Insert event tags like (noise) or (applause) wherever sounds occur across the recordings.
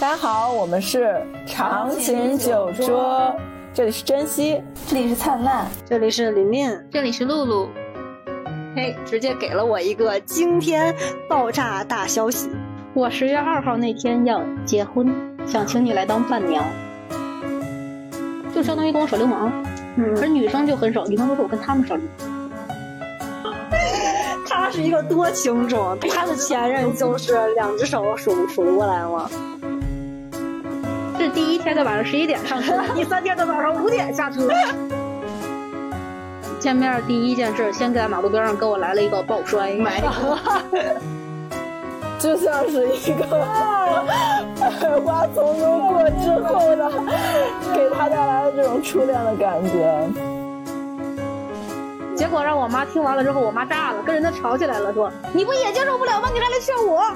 大家好，我们是长琴酒桌，这里是珍惜，这里是灿烂，这里是琳琳，这里是露露。嘿，直接给了我一个惊天爆炸大消息！我十月二号那天要结婚，想请你来当伴娘，就相当于跟我耍流氓。嗯，可是女生就很少，女生都是我跟他们耍流氓。他是一个多情种，他的前任就是两只手数数不过来吗？天的晚上十一点上车，(laughs) 第三天的早上五点下车。见面第一件事，先在马路边上给我来了一个抱摔，(laughs) 就像是一个百花丛中过之后的，(laughs) 给他带来了这种初恋的感觉。结果让我妈听完了之后，我妈炸了，跟人家吵起来了，说你不也接受不了吗？你还来劝我？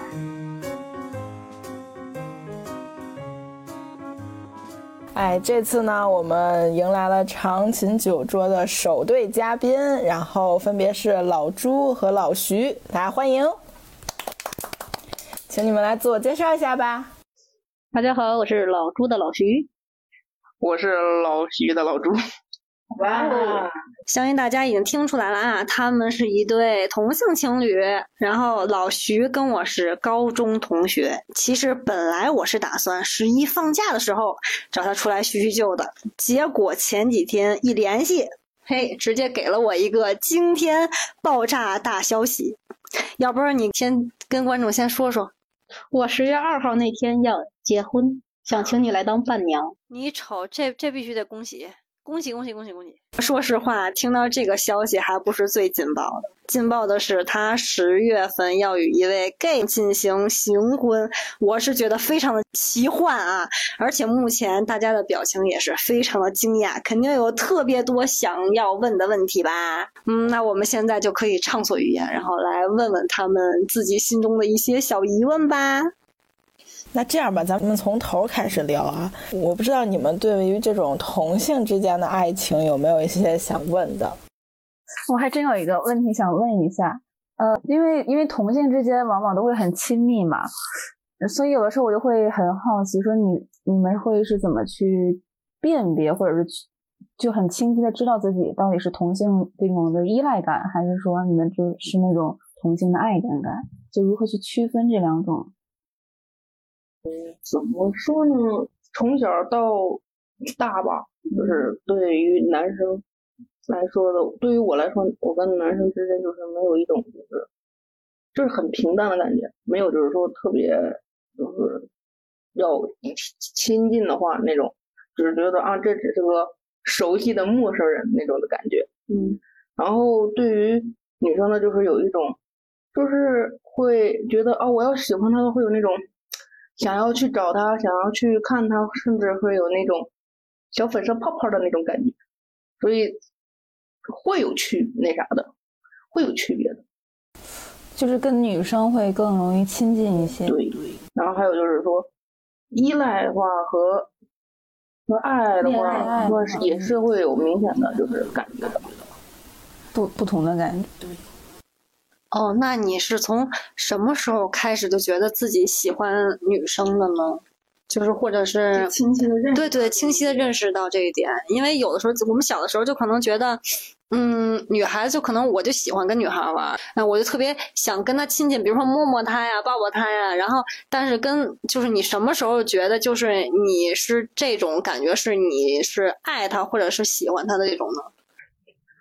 哎，这次呢，我们迎来了长琴酒桌的首对嘉宾，然后分别是老朱和老徐，大家欢迎，请你们来自我介绍一下吧。大家好，我是老朱的老徐，我是老徐的老朱。哇，相信大家已经听出来了啊，他们是一对同性情侣。然后老徐跟我是高中同学，其实本来我是打算十一放假的时候找他出来叙叙旧的，结果前几天一联系，嘿，直接给了我一个惊天爆炸大消息。要不然你先跟观众先说说，我十月二号那天要结婚，想请你来当伴娘。你瞅，这这必须得恭喜。恭喜恭喜恭喜恭喜！说实话，听到这个消息还不是最劲爆的，劲爆的是他十月份要与一位 gay 进行行婚，我是觉得非常的奇幻啊！而且目前大家的表情也是非常的惊讶，肯定有特别多想要问的问题吧？嗯，那我们现在就可以畅所欲言，然后来问问他们自己心中的一些小疑问吧。那这样吧，咱们从头开始聊啊。我不知道你们对于这种同性之间的爱情有没有一些想问的？我还真有一个问题想问一下，呃，因为因为同性之间往往都会很亲密嘛，所以有的时候我就会很好奇，说你你们会是怎么去辨别，或者是就很清晰的知道自己到底是同性这种的依赖感，还是说你们就是那种同性的爱感感？就如何去区分这两种？嗯，怎么说呢？从小到大吧，就是对于男生来说的，对于我来说，我跟男生之间就是没有一种就是，就是很平淡的感觉，没有就是说特别就是要亲近的话那种，就是觉得啊，这只是个熟悉的陌生人那种的感觉。嗯，然后对于女生呢，就是有一种，就是会觉得啊，我要喜欢他，会有那种。想要去找他，想要去看他，甚至会有那种小粉色泡泡的那种感觉，所以会有区那啥的，会有区别的，就是跟女生会更容易亲近一些。对对。然后还有就是说，依赖的话和和爱的话，也是会有明显的就是感觉的，不不同的感觉。对。哦，那你是从什么时候开始就觉得自己喜欢女生的呢？就是或者是清晰的认对对，清晰的认识到这一点。因为有的时候我们小的时候就可能觉得，嗯，女孩子就可能我就喜欢跟女孩玩，那我就特别想跟她亲近，比如说摸摸她呀，抱抱她呀。然后，但是跟就是你什么时候觉得就是你是这种感觉，是你是爱她或者是喜欢她的这种呢？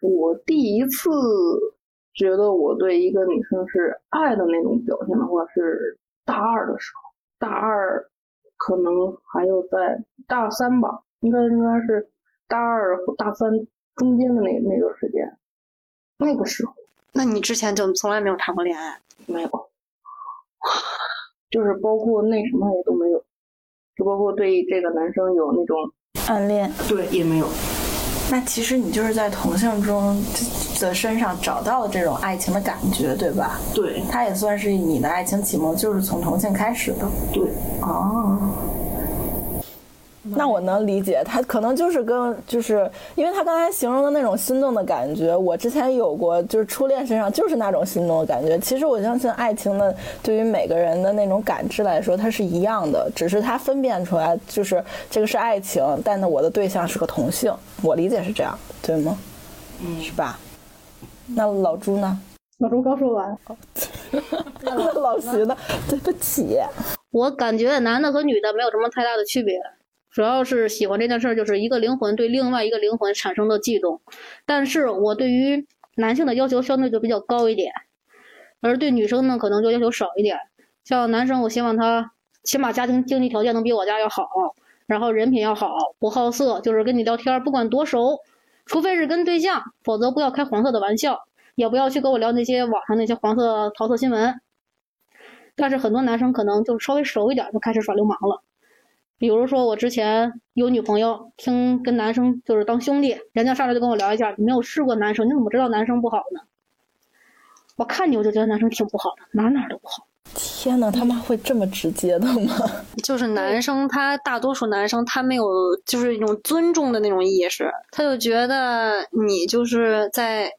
我第一次。觉得我对一个女生是爱的那种表现的话，是大二的时候，大二可能还有在大三吧，应该应该是大二和大三中间的那那段时间，那个时候。那你之前就从来没有谈过恋爱？没有，(laughs) 就是包括那什么也都没有，就包括对这个男生有那种暗恋，对，也没有。那其实你就是在同性中的身上找到了这种爱情的感觉，对吧？对，他也算是你的爱情启蒙，就是从同性开始的。对，哦。那我能理解，他可能就是跟就是因为他刚才形容的那种心动的感觉，我之前有过，就是初恋身上就是那种心动的感觉。其实我相信爱情的对于每个人的那种感知来说，它是一样的，只是他分辨出来就是这个是爱情，但呢我的对象是个同性，我理解是这样，对吗？嗯，是吧？那老朱呢？老朱刚说完。(laughs) 老徐呢？对不起。我感觉男的和女的没有什么太大的区别，主要是喜欢这件事儿，就是一个灵魂对另外一个灵魂产生的悸动。但是我对于男性的要求相对就比较高一点，而对女生呢，可能就要求少一点。像男生，我希望他起码家庭经济条件能比我家要好，然后人品要好，不好色，就是跟你聊天，不管多熟，除非是跟对象，否则不要开黄色的玩笑，也不要去跟我聊那些网上那些黄色桃色新闻。但是很多男生可能就稍微熟一点就开始耍流氓了，比如说我之前有女朋友，听跟男生就是当兄弟，人家上来就跟我聊一下，你没有试过男生，你怎么知道男生不好呢？我看你我就觉得男生挺不好的，哪哪都不好。天哪，他妈会这么直接的吗？(laughs) 就是男生，他大多数男生他没有就是一种尊重的那种意识，他就觉得你就是在。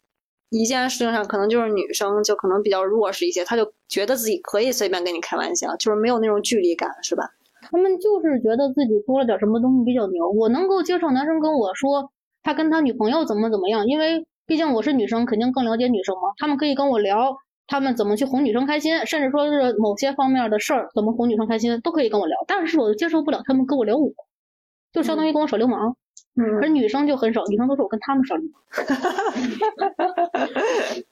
一件事情上，可能就是女生就可能比较弱势一些，他就觉得自己可以随便跟你开玩笑，就是没有那种距离感，是吧？他们就是觉得自己多了点什么东西比较牛。我能够接受男生跟我说他跟他女朋友怎么怎么样，因为毕竟我是女生，肯定更了解女生嘛。他们可以跟我聊他们怎么去哄女生开心，甚至说是某些方面的事儿怎么哄女生开心，都可以跟我聊。但是我就接受不了他们跟我聊我，就相当于跟我耍流氓。嗯而女生就很少，女生都是我跟他们耍流氓。(laughs)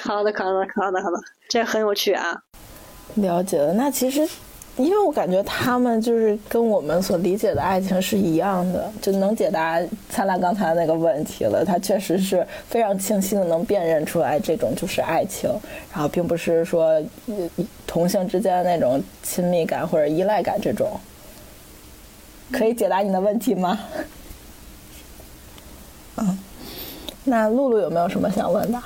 好的，好的，好的，好的，这很有趣啊。了解了，那其实，因为我感觉他们就是跟我们所理解的爱情是一样的，就能解答灿烂刚才那个问题了。他确实是非常清晰的能辨认出来，这种就是爱情，然后并不是说同性之间的那种亲密感或者依赖感这种。可以解答你的问题吗？嗯，(laughs) 那露露有没有什么想问的？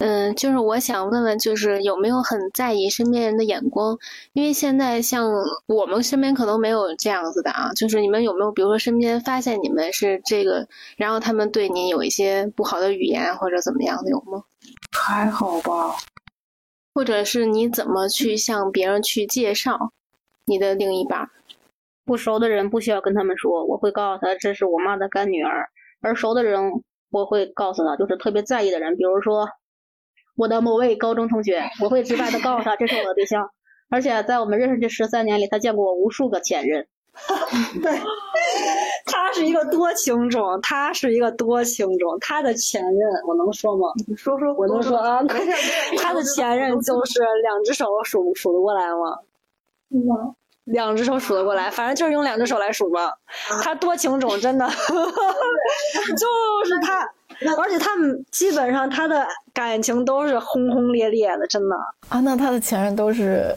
嗯，就是我想问问，就是有没有很在意身边人的眼光？因为现在像我们身边可能没有这样子的啊，就是你们有没有，比如说身边发现你们是这个，然后他们对你有一些不好的语言或者怎么样的有吗？还好吧。或者是你怎么去向别人去介绍你的另一半？不熟的人不需要跟他们说，我会告诉他这是我妈的干女儿。而熟的人，我会告诉他，就是特别在意的人，比如说我的某位高中同学，我会直白的告诉他，这是我的对象。而且在我们认识这十三年里，他见过我无数个前任。(laughs) 对，(laughs) 他是一个多情种，他是一个多情种。他的前任，我能说吗？你说说，我能说啊。(laughs) 他的前任就是两只手数数得过来吗？吗？两只手数得过来，反正就是用两只手来数吧。他多情种，真的，就是他，而且他们基本上他的感情都是轰轰烈烈的，真的。啊，那他的前任都是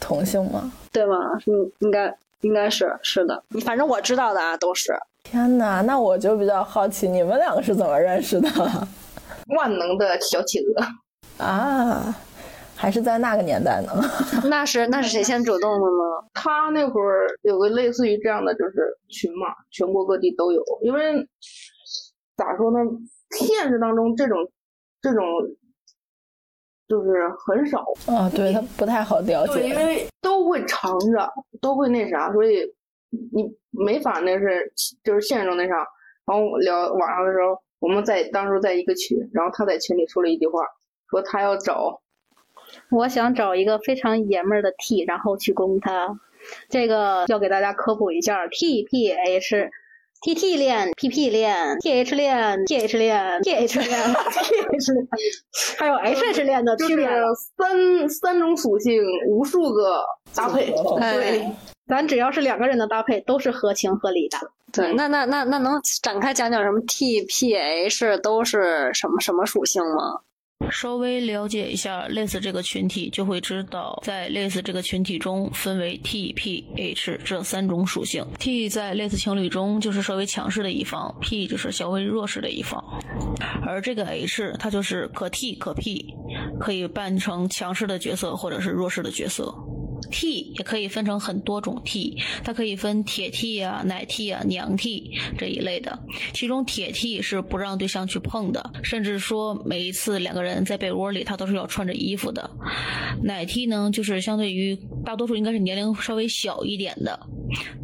同性吗？对吗？嗯，应该应该是是的。反正我知道的啊，都是。天哪，那我就比较好奇，你们两个是怎么认识的？(laughs) 万能的小企鹅 (laughs) 啊。还是在那个年代呢？(laughs) 那是那是谁先主动的呢？他那会儿有个类似于这样的就是群嘛，全国各地都有。因为咋说呢，现实当中这种这种就是很少啊，对他不太好了解，因为都会藏着，都会那啥，所以你没法那是就是现实中那啥。然后聊网上的时候，我们在当时在一个群，然后他在群里说了一句话，说他要找。我想找一个非常爷们儿的 T，然后去攻他。这个要给大家科普一下，T P H，T T 恋，P P 链，T H 链，T H 链，T H 链，T H 链，还有 H H 链的区别。三三种属性，无数个搭配。对，咱只要是两个人的搭配，都是合情合理的。对，那那那那能展开讲讲什么 T P H 都是什么什么属性吗？稍微了解一下类似这个群体，就会知道，在类似这个群体中分为 T、P、H 这三种属性。T 在类似情侣中就是稍微强势的一方，P 就是稍微弱势的一方，而这个 H 它就是可 T 可 P，可以扮成强势的角色或者是弱势的角色。T 也可以分成很多种 T，它可以分铁 T 啊、奶 T 啊、娘 T 这一类的。其中铁 T 是不让对象去碰的，甚至说每一次两个人在被窝里，他都是要穿着衣服的。奶 T 呢，就是相对于大多数应该是年龄稍微小一点的，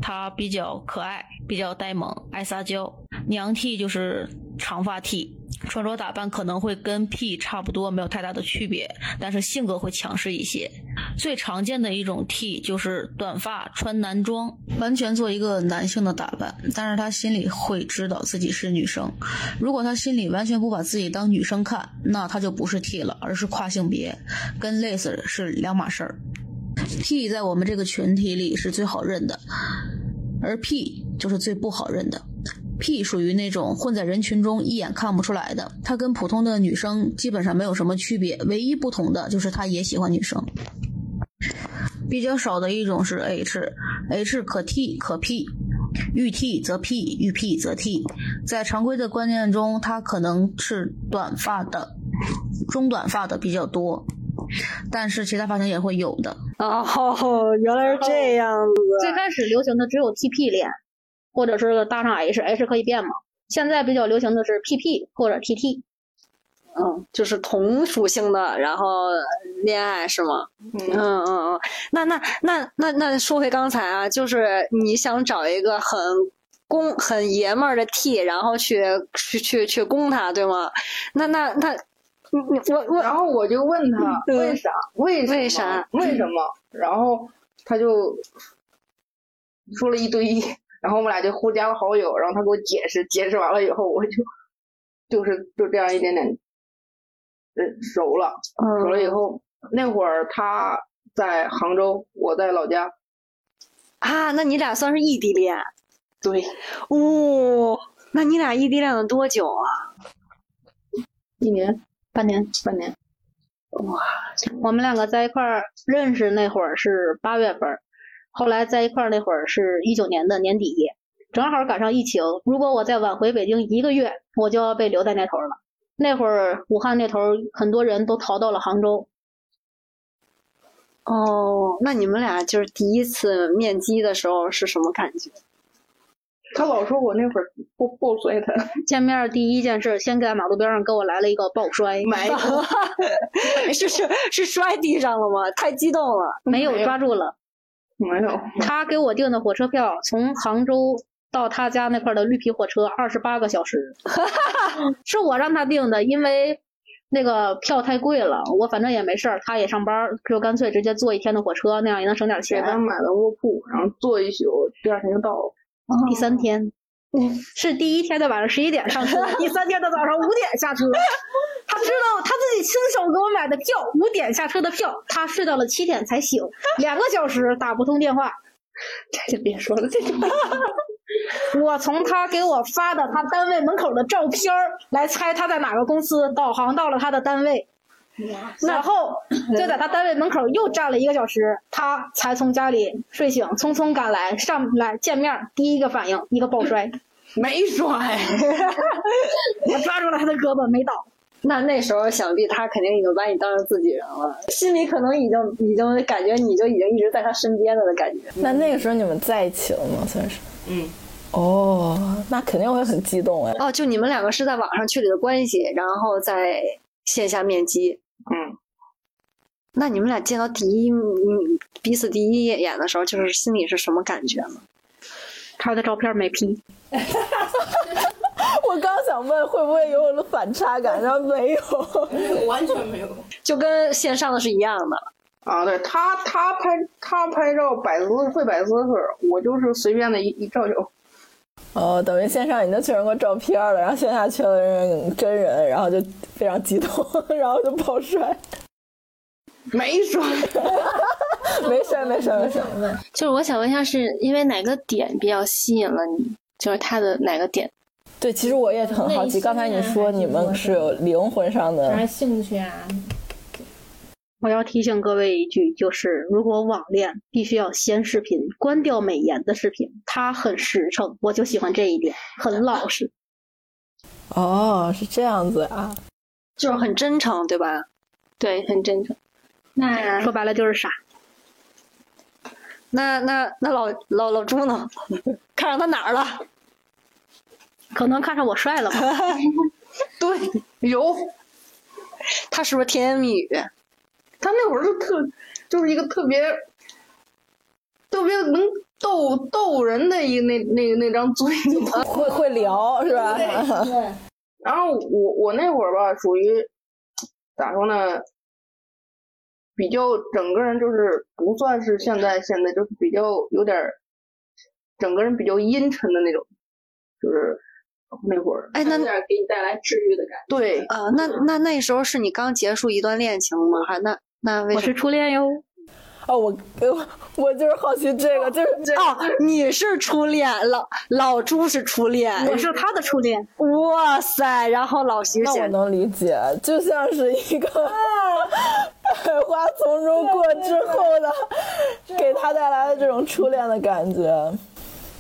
他比较可爱，比较呆萌，爱撒娇。娘 T 就是长发 T。穿着打扮可能会跟 P 差不多，没有太大的区别，但是性格会强势一些。最常见的一种 T 就是短发，穿男装，完全做一个男性的打扮，但是他心里会知道自己是女生。如果他心里完全不把自己当女生看，那他就不是 T 了，而是跨性别，跟 l a s e 是两码事儿。T 在我们这个群体里是最好认的，而 P 就是最不好认的。P 属于那种混在人群中一眼看不出来的，他跟普通的女生基本上没有什么区别，唯一不同的就是他也喜欢女生。比较少的一种是 H，H 可 T 可 P，遇 T 则 P，遇 P 则 T。在常规的观念中，他可能是短发的、中短发的比较多，但是其他发型也会有的。哦，原来是这样子。最开始流行的只有 TP 脸。或者是搭上 H，H 可以变嘛？现在比较流行的是 PP 或者 TT，嗯，就是同属性的，然后恋爱是吗？嗯嗯嗯。那那那那那说回刚才啊，就是你想找一个很攻、很爷们儿的 T，然后去去去去攻他，对吗？那那那，你你我我，然后我就问他为啥？为为啥？为什么？然后他就说了一堆。然后我们俩就互加了好友，然后他给我解释，解释完了以后，我就就是就这样一点点，嗯，熟了，熟了以后，那会儿他在杭州，我在老家，啊，那你俩算是异地恋？对，哦，那你俩异地恋了多久啊？一年，半年，半年。哇，我们两个在一块儿认识那会儿是八月份。后来在一块儿那会儿是一九年的年底，正好赶上疫情。如果我再晚回北京一个月，我就要被留在那头了。那会儿武汉那头很多人都逃到了杭州。哦，那你们俩就是第一次面基的时候是什么感觉？他老说我那会儿抱抱摔他。见面第一件事，先在马路边上给我来了一个抱摔。没有，(laughs) 是是是摔地上了吗？太激动了，没有抓住了。没有，(laughs) 他给我订的火车票，从杭州到他家那块的绿皮火车，二十八个小时，(laughs) 是我让他订的，因为那个票太贵了，我反正也没事儿，他也上班，就干脆直接坐一天的火车，那样也能省点钱。给他买了卧铺，然后坐一宿，第二天就到了。第三天。(laughs) 是第一天的晚上十一点上车，第三天的早上五点下车。他知道他自己亲手给我买的票，五点下车的票，他睡到了七点才醒，两个小时打不通电话。这就别说了，这就。我从他给我发的他单位门口的照片来猜他在哪个公司，导航到了他的单位，然后就在他单位门口又站了一个小时，他才从家里睡醒，匆匆赶来上来见面，第一个反应一个抱 (laughs) 摔。(laughs) 没摔，(laughs) 我抓住了他的胳膊，没倒。那那时候想必他肯定已经把你当成自己人了，心里可能已经已经感觉你就已经一直在他身边了的感觉。那那个时候你们在一起了吗？算是。嗯。哦，那肯定会很激动哎。哦，就你们两个是在网上确立的关系，然后在线下面基。嗯。那你们俩见到第一嗯彼此第一眼的时候，就是心里是什么感觉呢？他的照片没 P，(laughs) 我刚想问会不会有我的反差感，然后没有，(laughs) 完全没有，就跟线上的是一样的。啊，对他，他拍他拍照摆姿会摆姿势，我就是随便的一一照就。哦，等于线上已经确认过照片了，然后线下确认真人，然后就非常激动，(laughs) 然后就爆摔。没摔，没摔，没摔，没摔。就是我想问一下，是因为哪个点比较吸引了你？就是他的哪个点？对，其实我也很好奇。刚才你说你们是有灵魂上的，还是兴趣啊？我要提醒各位一句，就是如果网恋必须要先视频，关掉美颜的视频，他很实诚，我就喜欢这一点，很老实。哦，是这样子啊，就是很真诚，对吧？对，很真诚。那说白了就是傻。那那那老老老朱呢？(laughs) 看上他哪儿了？可能看上我帅了吧？(laughs) 对，有他是不是甜言蜜语？他那会儿就特，就是一个特别特别能逗逗人的一那那那张嘴，(laughs) 会会聊是吧？然后我我那会儿吧，属于咋说呢？比较整个人就是不算是现在现在就是比较有点儿，整个人比较阴沉的那种，就是那会儿。哎，那有点给你带来治愈的感觉。对，啊，那那那时候是你刚结束一段恋情吗？还那那为我是？初恋哟。哦，我我我就是好奇这个，就是这哦，你是初恋，老老朱是初恋，我是他的初恋，哇塞！然后老徐那我能理解，就像是一个百 (laughs) 花丛中过之后的，给他带来的这种初恋的感觉，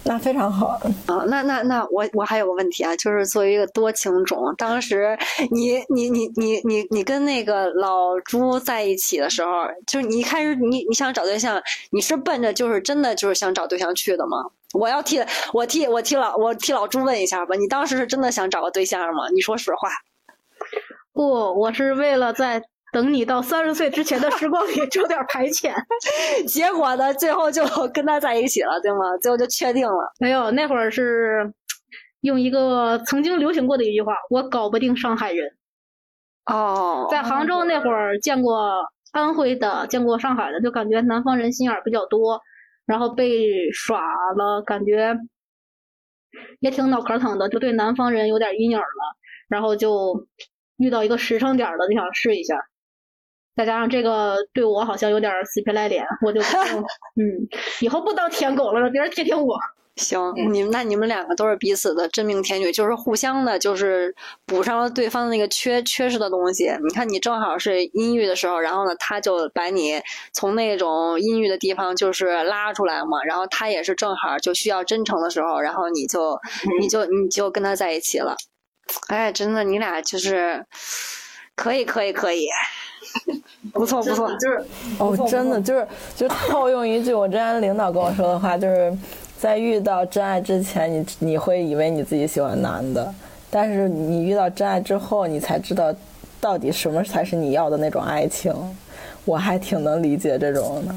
那非常好。啊，那那那我我还有个问题啊，就是作为一个多情种，当时你你你你你你跟那个老朱在一起的时候，就是你一开始你你想找对象，你是奔着就是真的就是想找对象去的吗？我要替我替我替老我替老朱问一下吧，你当时是真的想找个对象吗？你说实话。不，我是为了在等你到三十岁之前的时光里 (laughs) 挣点排遣。结果呢，最后就 (laughs) 跟他在一起了，对吗？最后就确定了。没有，那会儿是用一个曾经流行过的一句话：“我搞不定上海人。”哦，在杭州那会儿见过安徽的，见过上海的，就感觉南方人心眼儿比较多，然后被耍了，感觉也挺脑壳疼的，就对南方人有点阴影了，然后就遇到一个实诚点儿的，就想试一下。再加上这个对我好像有点死皮赖脸，我就 (laughs) 嗯，以后不当舔狗了，让别人舔舔我。行，你们那你们两个都是彼此的真命天女，就是互相的，就是补上了对方的那个缺缺失的东西。你看，你正好是阴郁的时候，然后呢，他就把你从那种阴郁的地方就是拉出来嘛，然后他也是正好就需要真诚的时候，然后你就你就你就跟他在一起了。哎，真的，你俩就是可以可以可以，(laughs) 不错不错，就是哦，真的就是就套用一句我之前领导跟我说的话，就是在遇到真爱之前，你你会以为你自己喜欢男的，但是你遇到真爱之后，你才知道到底什么才是你要的那种爱情。我还挺能理解这种的。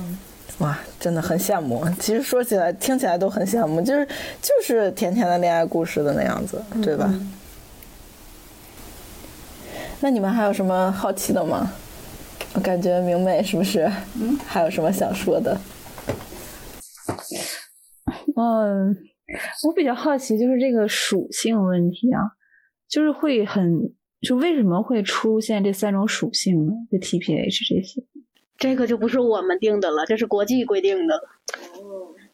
哇，真的很羡慕。其实说起来、听起来都很羡慕，就是就是甜甜的恋爱故事的那样子，对吧？那你们还有什么好奇的吗？我感觉明媚是不是？嗯，还有什么想说的？嗯，我比较好奇就是这个属性问题啊，就是会很，就为什么会出现这三种属性呢？就 TPH 这些。这个就不是我们定的了，这是国际规定的。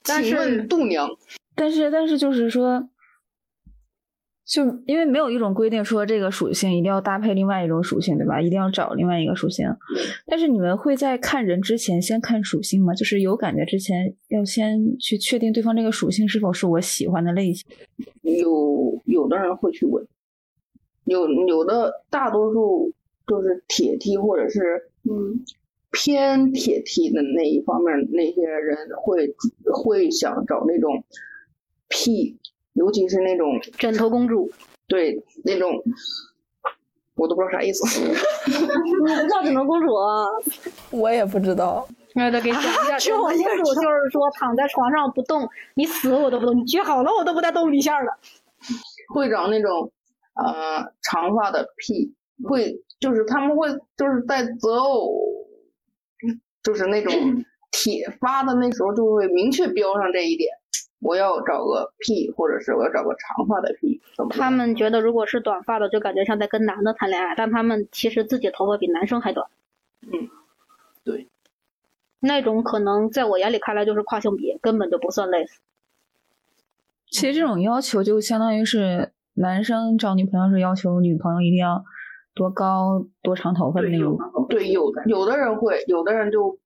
但请是问度娘，但是但是就是说，就因为没有一种规定说这个属性一定要搭配另外一种属性，对吧？一定要找另外一个属性。但是你们会在看人之前先看属性吗？就是有感觉之前要先去确定对方这个属性是否是我喜欢的类型。有有的人会去问，有有的大多数就是铁 T 或者是嗯偏铁 T 的那一方面，那些人会会想找那种 P，尤其是那种枕头公主，对那种我都不知道啥意思。(laughs) 你不叫枕头公主啊？我也不知道。那得给讲一下，枕头公主就是说躺在床上不动，你死我都不动，你撅好了我都不带动一下的。会长那种呃长发的 P，会就是他们会就是在择偶，就是那种 (laughs) 铁发的那时候就会明确标上这一点，我要找个 P，或者是我要找个长发的样他们觉得如果是短发的，就感觉像在跟男的谈恋爱，但他们其实自己头发比男生还短。嗯，对，那种可能在我眼里看来就是跨性别，根本就不算类似。其实这种要求就相当于是男生找女朋友是要求女朋友一定要多高、多长头发的那种。对，有的有的人会，有的人就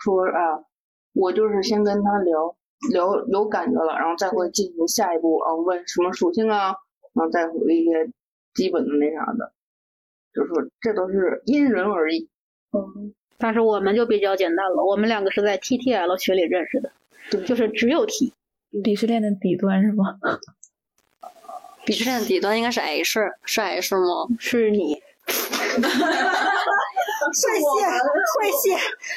说啊，我就是先跟他聊聊有感觉了，然后再会进行下一步啊，问什么属性啊，然后再回一些基本的那啥的，就是说这都是因人而异。嗯，但是我们就比较简单了，我们两个是在 TTL 群里认识的，就是只有 T。鄙视链的底端是吗？鄙视链的底端应该是 H，是 H 吗？是你。(laughs) 帅谢，(laughs) 帅谢，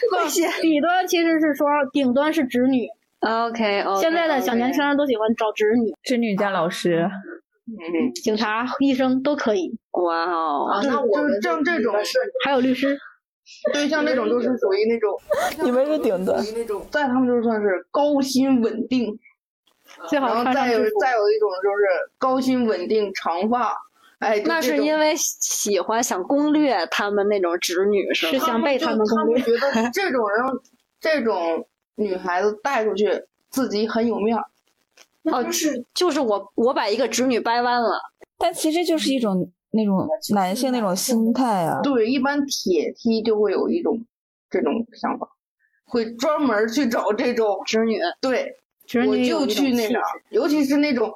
帅谢。(laughs) 底端其实是说，顶端是直女。OK。现在的小年轻人都喜欢找直女，直女加老师，嗯，警察、医生都可以，哇哦，那我就是像这种，还有律师。对，像这种就是属于那种，(laughs) 你们是顶端，那种，在他们就算是高薪稳定，最好。再有再有一种就是高薪稳定长发，哎，那是因为喜欢想攻略他们那种直女是吗？是想被他们攻略。觉得 (laughs) 这种人，这种女孩子带出去，自己很有面儿。哦，就是就是我我把一个直女掰弯了，但其实就是一种那种男性那种心态啊。对，一般铁梯就会有一种这种想法，会专门去找这种直女。对，直我就去那啥，尤其是那种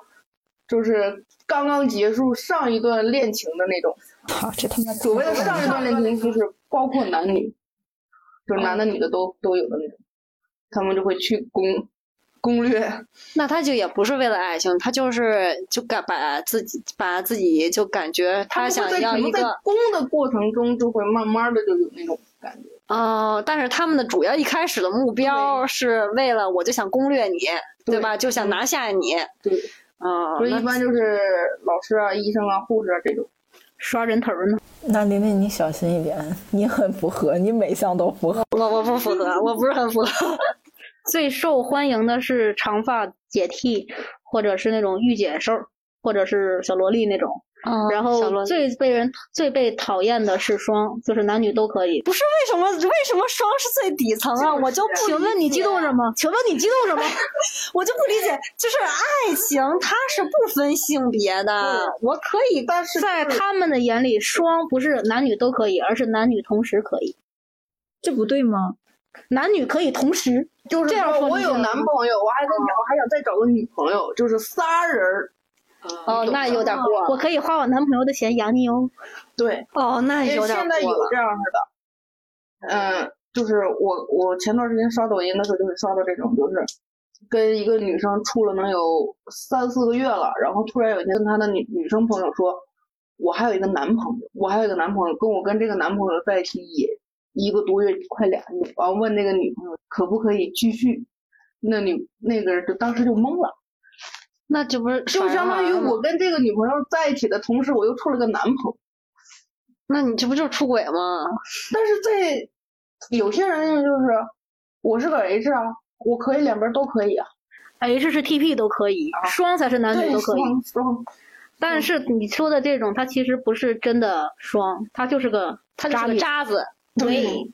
就是刚刚结束上一段恋情的那种。(laughs) 操，这他妈所谓的上一段恋情，就是包括男女，就是男的女的都都有的那种，他们就会去攻攻略。那他就也不是为了爱情，他就是就感把自己把自己就感觉他想要一个攻的过程中，就会慢慢的就有那种感觉。哦，但是他们的主要一开始的目标是为了我就想攻略你，对对吧？就想拿下你。对，嗯，那所以一般就是老师啊、医生啊、护士啊这种。刷人头呢。那琳琳你小心一点，你很符合，你每项都符合。我我不符合，我不是很符合。(laughs) 最受欢迎的是长发姐 T，或者是那种御姐瘦，或者是小萝莉那种。嗯然后最被人最被讨厌的是双，就是男女都可以。不是为什么为什么双是最底层啊？我就不请问你激动什么？请问你激动什么？(laughs) 我就不理解，就是爱情它是不分性别的，我可以，但是在他们的眼里，双不是男女都可以，而是男女同时可以。这不对吗？男女可以同时，就是这样说我有男朋友，我还跟我还想再找个女朋友，就是仨人儿。哦，那有点过。我可以花我男朋友的钱养你哦。对，哦，那有点现在有。这样式的，嗯，就是我我前段时间刷抖音的时候，就是刷到这种，就是跟一个女生处了能有三四个月了，然后突然有一天跟她的女女生朋友说，我还有一个男朋友，我还有一个男朋友，跟我跟这个男朋友在一起也一个多月，快俩月，然后问那个女朋友可不可以继续，那女那个人就当时就懵了。那这不是就相当于我跟这个女朋友在一起的同时，我又处了个男朋友。那你这不就是出轨吗？但是在有些人就是，我是个 H 啊，我可以两边都可以啊，H 是 TP 都可以，双才是男女，都可以。双双但是你说的这种，他其实不是真的双，它就是个他就是个渣。渣子。对，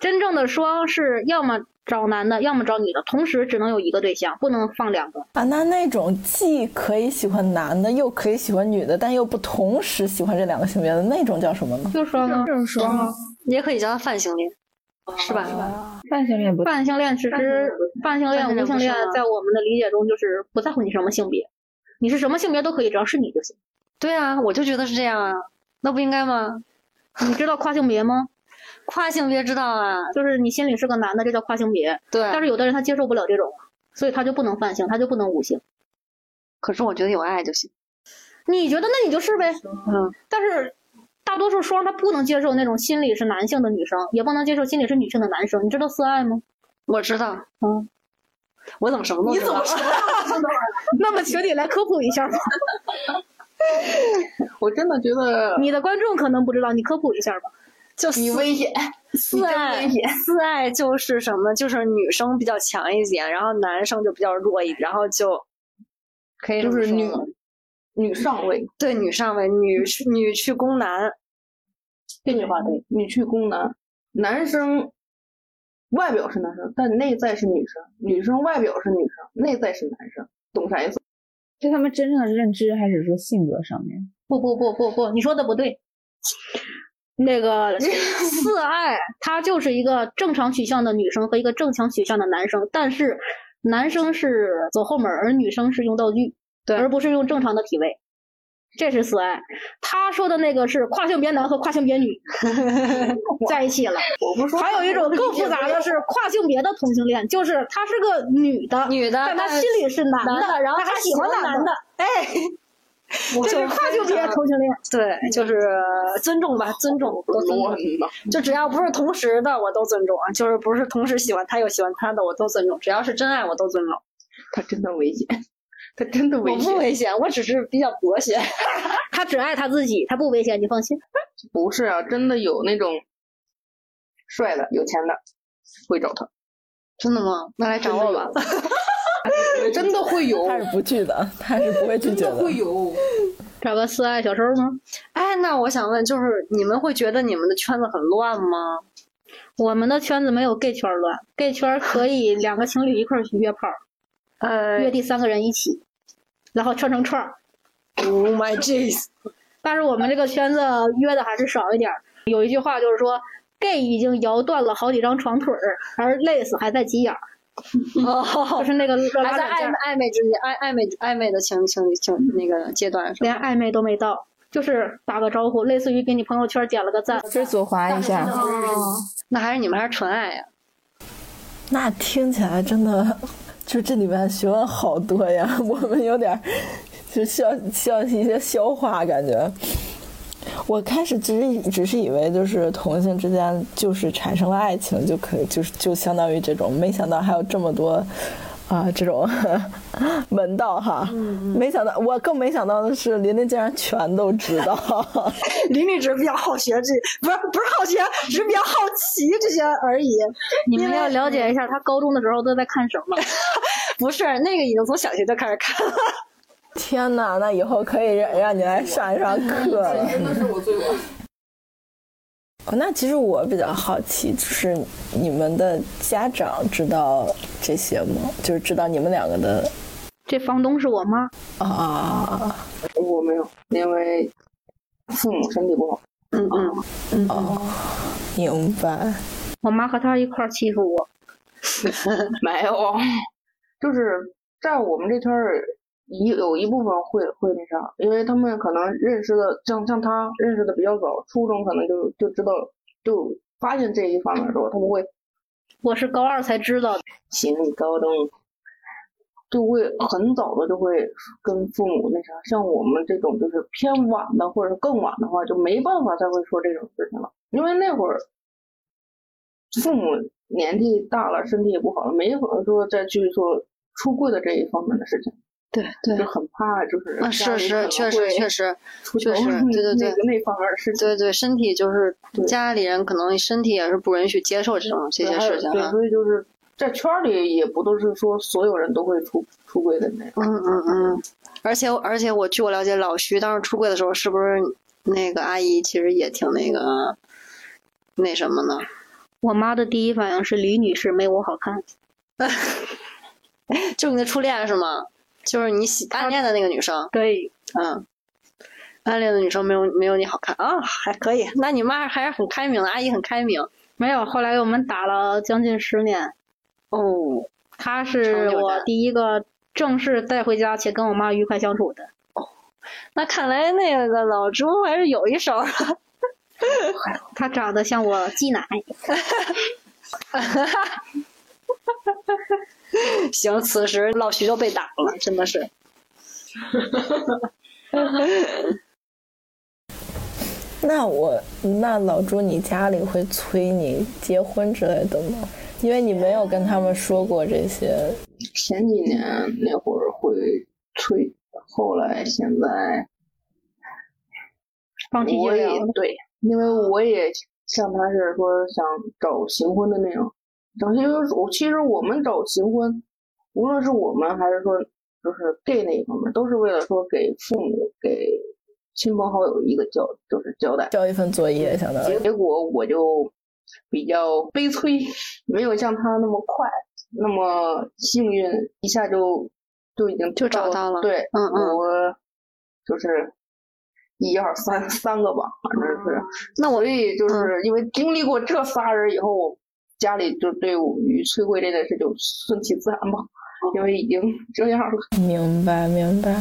真正的双是要么找男的，要么找女的，同时只能有一个对象，不能放两个。啊，那那种既可以喜欢男的，又可以喜欢女的，但又不同时喜欢这两个性别的那种叫什么呢？就说呢，就是双啊，也可以叫他泛性恋，是吧？泛性恋不泛性恋其实泛性恋、泛性恋无性恋在我们的理解中就是不在乎你什么性别，你是什么性别都可以，只要是你就行。对啊，我就觉得是这样啊，那不应该吗？你知道跨性别吗？跨性别知道啊，就是你心里是个男的，这叫跨性别。对。但是有的人他接受不了这种，所以他就不能泛性，他就不能无性。可是我觉得有爱就行。你觉得那你就是呗。嗯。但是大多数双他不能接受那种心理是男性的女生，也不能接受心理是女性的男生。你知道四爱吗？我知道。嗯。我怎么什么都知道？那么请你来科普一下吧。(laughs) 我真的觉得你的观众可能不知道，你科普一下吧。就你危险，四爱，四爱就是什么？就是女生比较强一点，然后男生就比较弱一点，然后就可以就是女女上位，对女上位，女去女去攻男。这句话对，女去攻男，男生外表是男生，但内在是女生；女生外表是女生，内在是男生，懂啥意思？是他们真正的认知，还是说性格上面？不不不不不，你说的不对。(laughs) 那个四爱，他就是一个正常取向的女生和一个正常取向的男生，但是男生是走后门，而女生是用道具，对而不是用正常的体位。这是四爱。他说的那个是跨性别男和跨性别女 (laughs) 在一起了。我不说，还有一种更复杂的是跨性别的同性恋，就是他是个女的，女的但他心里是男男的然后但她她喜欢男喜欢男的，哎，(laughs) 这是跨性别同性恋。对，就是尊重吧，尊重，都尊重。就只要不是同时的，我都尊重啊。就是不是同时喜欢他又喜欢他的，我都尊重。只要是真爱，我都尊重。他真的危险，他真的危险我险。不危险，我只是比较博学。(laughs) 他只爱他自己，他不危险，你放心。不是啊，真的有那种帅的、有钱的会找他，真的吗？那来找我吧。(laughs) 真的会有，他是不拒的，他是不会拒绝的会。有。找个四爱小周吗？哎，那我想问，就是你们会觉得你们的圈子很乱吗？我们的圈子没有 gay 圈乱，gay 圈可以两个情侣一块儿去约炮，呃约第三个人一起，然后串成串儿。，Oh my jeez，但是我们这个圈子约的还是少一点儿。有一句话就是说，gay 已经摇断了好几张床腿儿，而累死还在急眼儿，哦，(laughs) 就是那个热还在暧暧昧之间，暧暧昧暧昧的情情情那个阶段？连暧昧都没到，就是打个招呼，类似于给你朋友圈点了个赞。这左滑一下，那还是你们还是纯爱呀？那听起来真的，(laughs) 就这里面学问好多呀，(laughs) 我们有点就需要需要一些消化感觉。我开始只是只是以为就是同性之间就是产生了爱情就可以，就是就相当于这种，没想到还有这么多啊、这种 (laughs) 门道哈。没想到我更没想到的是，琳琳竟然全都知道。(laughs) 琳琳只是比较好学，这不是不是好学，只是比较好奇这些而已。你们要了解一下他高中的时候都在看什么。(laughs) 不是那个已经从小学就开始看了。天哪，那以后可以让让你来上一上课了。真的是我最晚。哦，那其实我比较好奇，就是你们的家长知道这些吗？就是知道你们两个的这房东是我妈，啊我没有，因为父母身体不好。嗯嗯，哦，明白。我妈和他一块儿欺负我。(laughs) 没有，就是在我们这圈儿一有一部分会会那啥，因为他们可能认识的像像他认识的比较早，初中可能就就知道就发现这一方面的时候，他们会我是高二才知道的，行你高中就会很早的就会跟父母那啥，像我们这种就是偏晚的或者是更晚的话，就没办法再会说这种事情了，因为那会儿父母年纪大了，身体也不好了，没法说再去做出柜的这一方面的事情，对对就很怕就是啊，是是，确实确实，确实对对对那个那方面是。对对，身体就是家里人可能身体也是不允许接受这种这些事情啊。所以就是在圈儿里也不都是说所有人都会出出柜的那种。嗯嗯嗯，而且而且我据我了解，老徐当时出柜的时候，是不是那个阿姨其实也挺那个那什么呢？我妈的第一反应是李女士没我好看。(laughs) 就是你的初恋是吗？就是你喜暗恋的那个女生，对，嗯，暗恋的女生没有没有你好看啊，还可以。那你妈还是很开明的，阿姨很开明没有，后来我们打了将近十年。哦。她是我第一个正式带回家且跟我妈愉快相处的。那看来那个老朱还是有一手。他 (laughs) 长得像我继奶。(laughs) (laughs) 行，此时老徐就被打了，真的是。(laughs) 那我那老朱，你家里会催你结婚之类的吗？因为你没有跟他们说过这些。前几年那会儿会催，后来现在放弃我也治疗。对，因为我也像他是说想找行婚的那种，找行婚，我其实我们找行婚，无论是我们还是说就是 gay 那一方面，都是为了说给父母给亲朋好友一个交就是交代。交一份作业，相当于结果我就比较悲催，没有像他那么快，那么幸运，一下就就已经就找到了对，嗯嗯我就是一二三三个吧，反正是。那我所以就是因为经历过这仨人以后，我家里就对我于崔慧这件事就顺其自然吧，因为已经这样了。明白明白。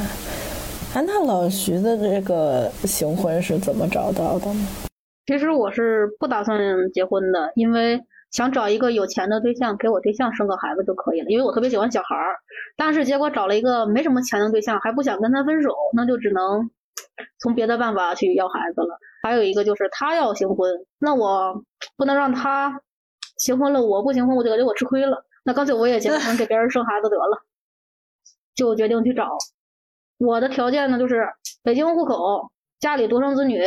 哎，那老徐的这个行婚是怎么找到的呢？其实我是不打算结婚的，因为想找一个有钱的对象，给我对象生个孩子就可以了。因为我特别喜欢小孩儿，但是结果找了一个没什么钱的对象，还不想跟他分手，那就只能从别的办法去要孩子了。还有一个就是他要行婚，那我不能让他行婚了，我不行婚，我就感觉我吃亏了。那干脆我也结婚，给别人生孩子得了，就决定去找。我的条件呢，就是北京户口，家里独生子女，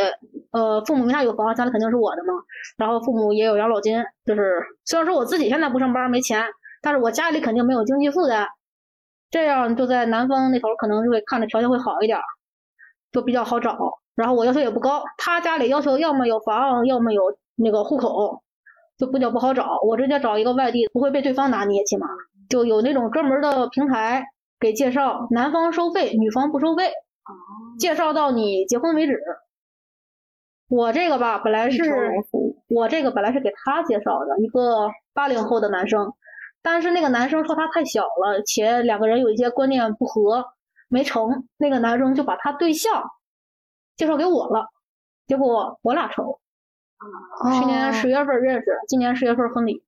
呃，父母名下有房，家里肯定是我的嘛。然后父母也有养老金，就是虽然说我自己现在不上班没钱，但是我家里肯定没有经济负担，这样就在南方那头可能就会看着条件会好一点，就比较好找。然后我要求也不高，他家里要求要么有房，要么有那个户口，就比较不好找。我直接找一个外地，不会被对方拿捏，起码就有那种专门的平台。给介绍，男方收费，女方不收费，介绍到你结婚为止。我这个吧，本来是我这个本来是给他介绍的一个八零后的男生，但是那个男生说他太小了，且两个人有一些观念不合，没成。那个男生就把他对象介绍给我了，结果我俩成了。去年十月份认识，今年十月份婚礼。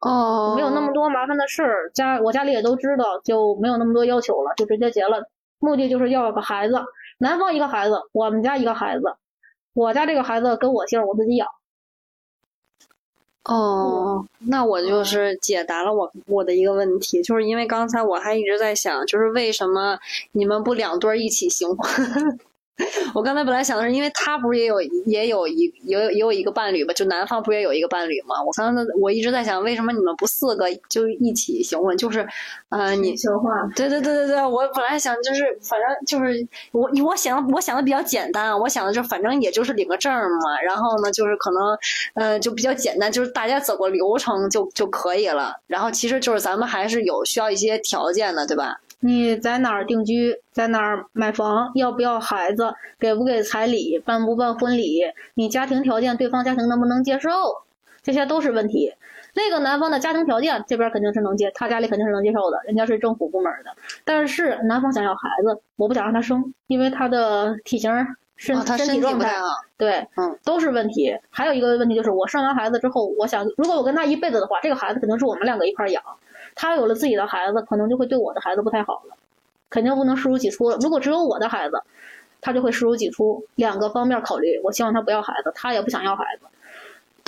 哦，没有那么多麻烦的事儿，家我家里也都知道，就没有那么多要求了，就直接结了。目的就是要个孩子，男方一个孩子，我们家一个孩子，我家这个孩子跟我姓，我自己养。哦，那我就是解答了我我的一个问题，就是因为刚才我还一直在想，就是为什么你们不两对儿一起行婚？(laughs) 我刚才本来想的是，因为他不是也有也有一也有也有一个伴侣嘛，就男方不是也有一个伴侣嘛？我刚才我一直在想，为什么你们不四个就一起行婚？就是，呃，你消化。对对对对对，我本来想就是，反正就是我我想我想的比较简单，我想的就反正也就是领个证嘛，然后呢就是可能呃就比较简单，就是大家走个流程就就可以了。然后其实就是咱们还是有需要一些条件的，对吧？你在哪儿定居，在哪儿买房，要不要孩子，给不给彩礼，办不办婚礼，你家庭条件，对方家庭能不能接受，这些都是问题。那个男方的家庭条件，这边肯定是能接，他家里肯定是能接受的，人家是政府部门的。但是男方想要孩子，我不想让他生，因为他的体型、身身体状态，对，嗯，都是问题。还有一个问题就是，我生完孩子之后，我想，如果我跟他一辈子的话，这个孩子肯定是我们两个一块养。他有了自己的孩子，可能就会对我的孩子不太好了，肯定不能视如己出了。如果只有我的孩子，他就会视如己出，两个方面考虑。我希望他不要孩子，他也不想要孩子，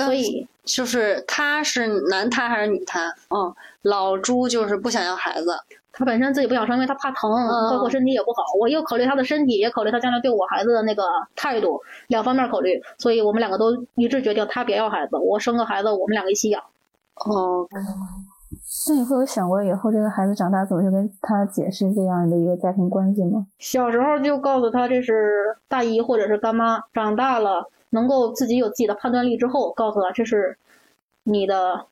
所以就是他是男胎还是女胎？嗯，老朱就是不想要孩子，他本身自己不想生，因为他怕疼，包括身体也不好。我又考虑他的身体，也考虑他将来对我孩子的那个态度，两方面考虑，所以我们两个都一致决定他别要孩子，我生个孩子，我们两个一起养。哦。那你会有想过以后这个孩子长大怎么去跟他解释这样的一个家庭关系吗？小时候就告诉他这是大姨或者是干妈，长大了能够自己有自己的判断力之后，告诉他这是你的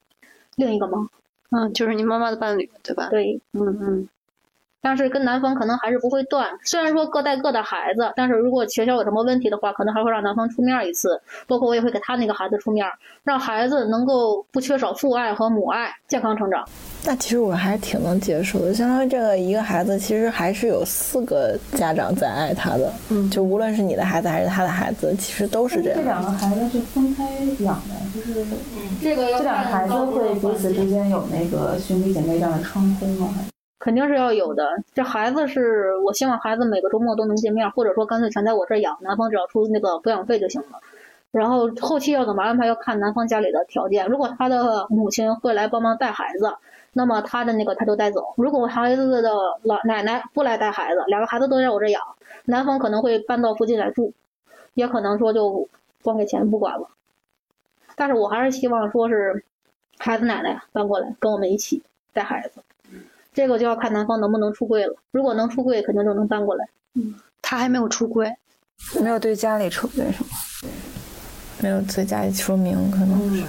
另一个妈，嗯，就是你妈妈的伴侣，对吧？对，嗯嗯。但是跟男方可能还是不会断，虽然说各带各的孩子，但是如果学校有什么问题的话，可能还会让男方出面一次，包括我也会给他那个孩子出面，让孩子能够不缺少父爱和母爱，健康成长。那其实我还挺能接受的，相当于这个一个孩子，其实还是有四个家长在爱他的，嗯，就无论是你的孩子还是他的孩子，其实都是这样。这两个孩子是分开养的，就是这个这两个孩子会彼此之间有那个兄弟姐妹这样的称呼吗？肯定是要有的。这孩子是我希望孩子每个周末都能见面，或者说干脆全在我这儿养，男方只要出那个抚养费就行了。然后后期要怎么安排，要看男方家里的条件。如果他的母亲会来帮忙带孩子，那么他的那个他就带走。如果孩子的老奶奶不来带孩子，两个孩子都在我这养，男方可能会搬到附近来住，也可能说就光给钱不管了。但是我还是希望说是孩子奶奶搬过来跟我们一起带孩子。这个就要看男方能不能出柜了。如果能出柜，肯定就能搬过来。嗯，他还没有出柜，没有对家里出柜是吗？没有对家里说明，可能是。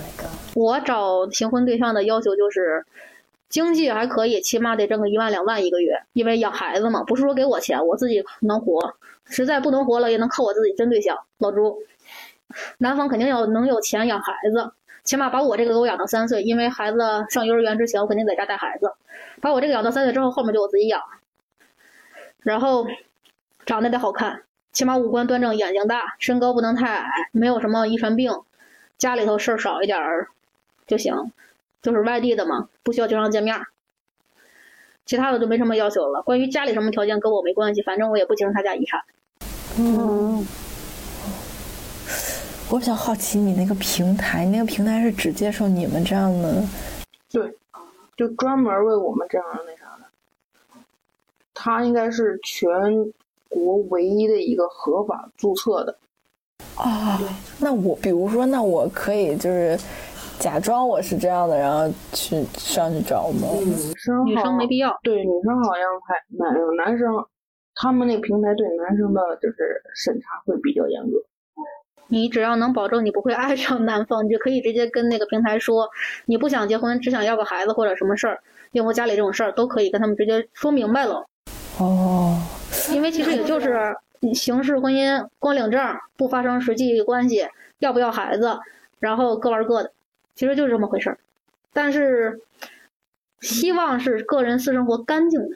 我找行婚对象的要求就是，经济还可以，起码得挣个一万两万一个月，因为养孩子嘛，不是说给我钱，我自己能活。实在不能活了，也能靠我自己真对象。老朱，男方肯定要能有钱养孩子。起码把我这个给我养到三岁，因为孩子上幼儿园之前，我肯定在家带孩子。把我这个养到三岁之后，后面就我自己养。然后长得得好看，起码五官端正，眼睛大，身高不能太矮，没有什么遗传病，家里头事儿少一点儿就行。就是外地的嘛，不需要经常见面儿。其他的就没什么要求了。关于家里什么条件跟我没关系，反正我也不继承他家遗产。嗯，我比较好奇你那个平台，你那个平台是只接受你们这样的？对，就专门为我们这样那啥的。他应该是全国唯一的一个合法注册的。啊、那我比如说，那我可以就是假装我是这样的，然后去上去找吗？女生女生没必要。对，女生好像还男男生，他们那个平台对男生的就是审查会比较严格。你只要能保证你不会爱上男方，你就可以直接跟那个平台说，你不想结婚，只想要个孩子或者什么事儿，应付家里这种事儿，都可以跟他们直接说明白了。哦，因为其实也就是形式婚姻，光领证，不发生实际关系，要不要孩子，然后各玩各的，其实就是这么回事儿。但是希望是个人私生活干净的。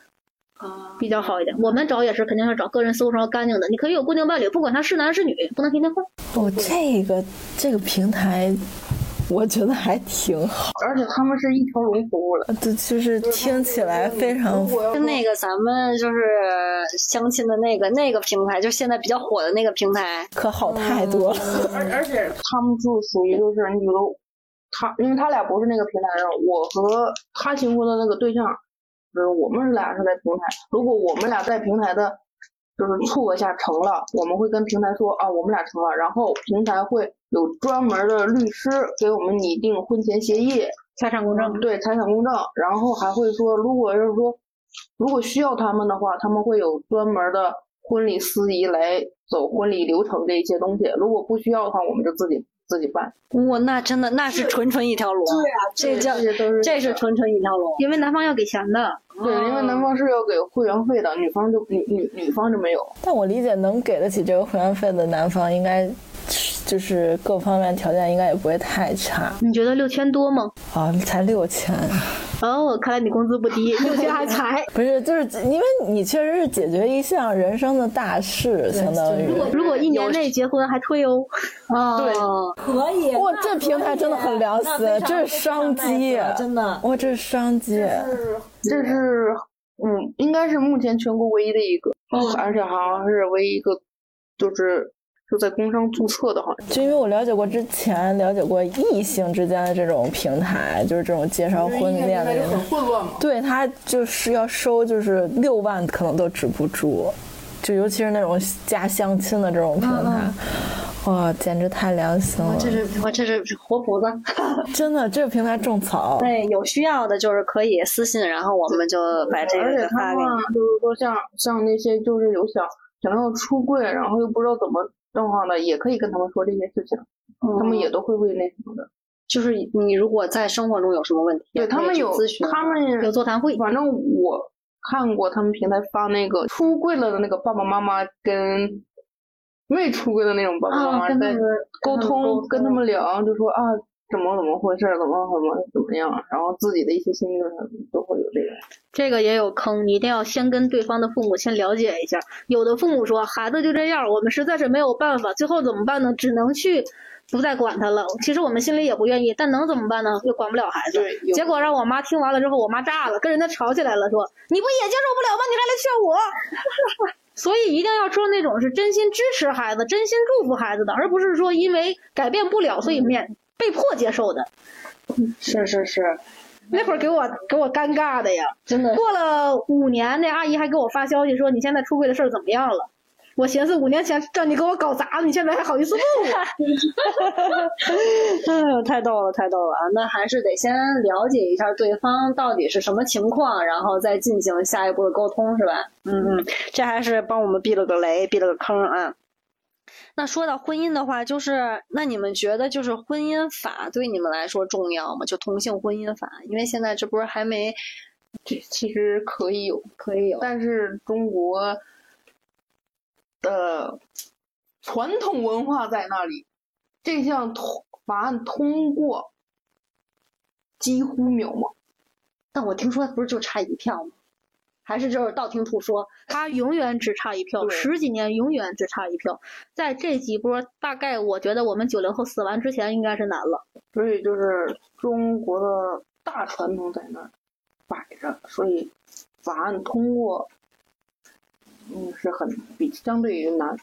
比较好一点。我们找也是肯定要找个人搜索干净的。你可以有固定伴侣，不管他是男是女，不能天天换。哦，这个这个平台，我觉得还挺好而且他们是一条龙服务的。对，就是听起来非常就那个咱们就是相亲的那个那个平台，就现在比较火的那个平台，可好太多了。而而且他们就属于就是你比如他，因为他俩不是那个平台上，我和他新婚的那个对象，就是我们俩是在平台。如果我们俩在平台的，就是撮合下成了，我们会跟平台说啊，我们俩成了，然后平台会有专门的律师给我们拟定婚前协议，财产公证，对财产公证，然后还会说，如果要是说，如果需要他们的话，他们会有专门的婚礼司仪来走婚礼流程这一些东西。如果不需要的话，我们就自己自己办。哇，那真的那是纯纯一条龙。对啊，这叫这都是这是纯纯一条龙。因为男方要给钱的。对，因为男方是要给会员费的，女方就女女女方就没有。但我理解，能给得起这个会员费的男方，应该就是各方面条件应该也不会太差你觉得六千多吗？啊，才六千。哦，看来你工资不低，(laughs) 六千还才。不是，就是因为你确实是解决一项人生的大事，相当于。如果一年内结婚还退哦。啊，对可以。哇，这平台真的很良心，这是商机，真的。哇，这是商机。这是嗯，应该是目前全国唯一的一个，而且好像是唯一一个，就是就在工商注册的，好像。就因为我了解过之前了解过异性之间的这种平台，就是这种介绍婚恋的人，很混乱嘛。对他就是要收，就是六万可能都止不住，就尤其是那种加相亲的这种平台，哇，简直太良心了！这是我这是活菩萨。(laughs) 真的，这个平台种草。对，有需要的就是可以私信，然后我们就把这而且个发给他们你。就是说像像那些就是有想想要出柜，然后又不知道怎么状况的，也可以跟他们说这些事情，他们也都会会那什么的。就是你如果在生活中有什么问题，对他们有咨询，他们有座谈会。反正我看过他们平台发那个出柜了的那个爸爸妈妈跟未出柜的那种爸爸妈啊，妈在沟通，跟他们聊，就说啊怎么怎么回事，怎么怎么怎么样，然后自己的一些心得都会有这个。这个也有坑，你一定要先跟对方的父母先了解一下。有的父母说孩子就这样，我们实在是没有办法，最后怎么办呢？只能去不再管他了。其实我们心里也不愿意，但能怎么办呢？又管不了孩子。结果让我妈听完了之后，我妈炸了，跟人家吵起来了，说你不也接受不了吗？你还来劝我。(laughs) 所以一定要说那种是真心支持孩子、真心祝福孩子的，而不是说因为改变不了，所以免被迫接受的。是是是，那会儿给我给我尴尬的呀，真的过了五年，那阿姨还给我发消息说你现在出柜的事儿怎么样了？我寻思五年前让你给我搞砸了，你现在还好意思问我？(laughs) 哎呦，太逗了，太逗了啊！那还是得先了解一下对方到底是什么情况，然后再进行下一步的沟通，是吧？嗯嗯，这还是帮我们避了个雷，避了个坑啊。那说到婚姻的话，就是那你们觉得就是婚姻法对你们来说重要吗？就同性婚姻法，因为现在这不是还没这其实可以有，可以有，但是中国的传统文化在那里，这项通法案通过几乎渺茫。但我听说不是就差一票吗？还是就是道听途说，他永远只差一票，十几年永远只差一票。在这几波，大概我觉得我们九零后死完之前应该是难了。所以就是中国的大传统在那儿摆着，所以法案通过，嗯，是很比相对于难，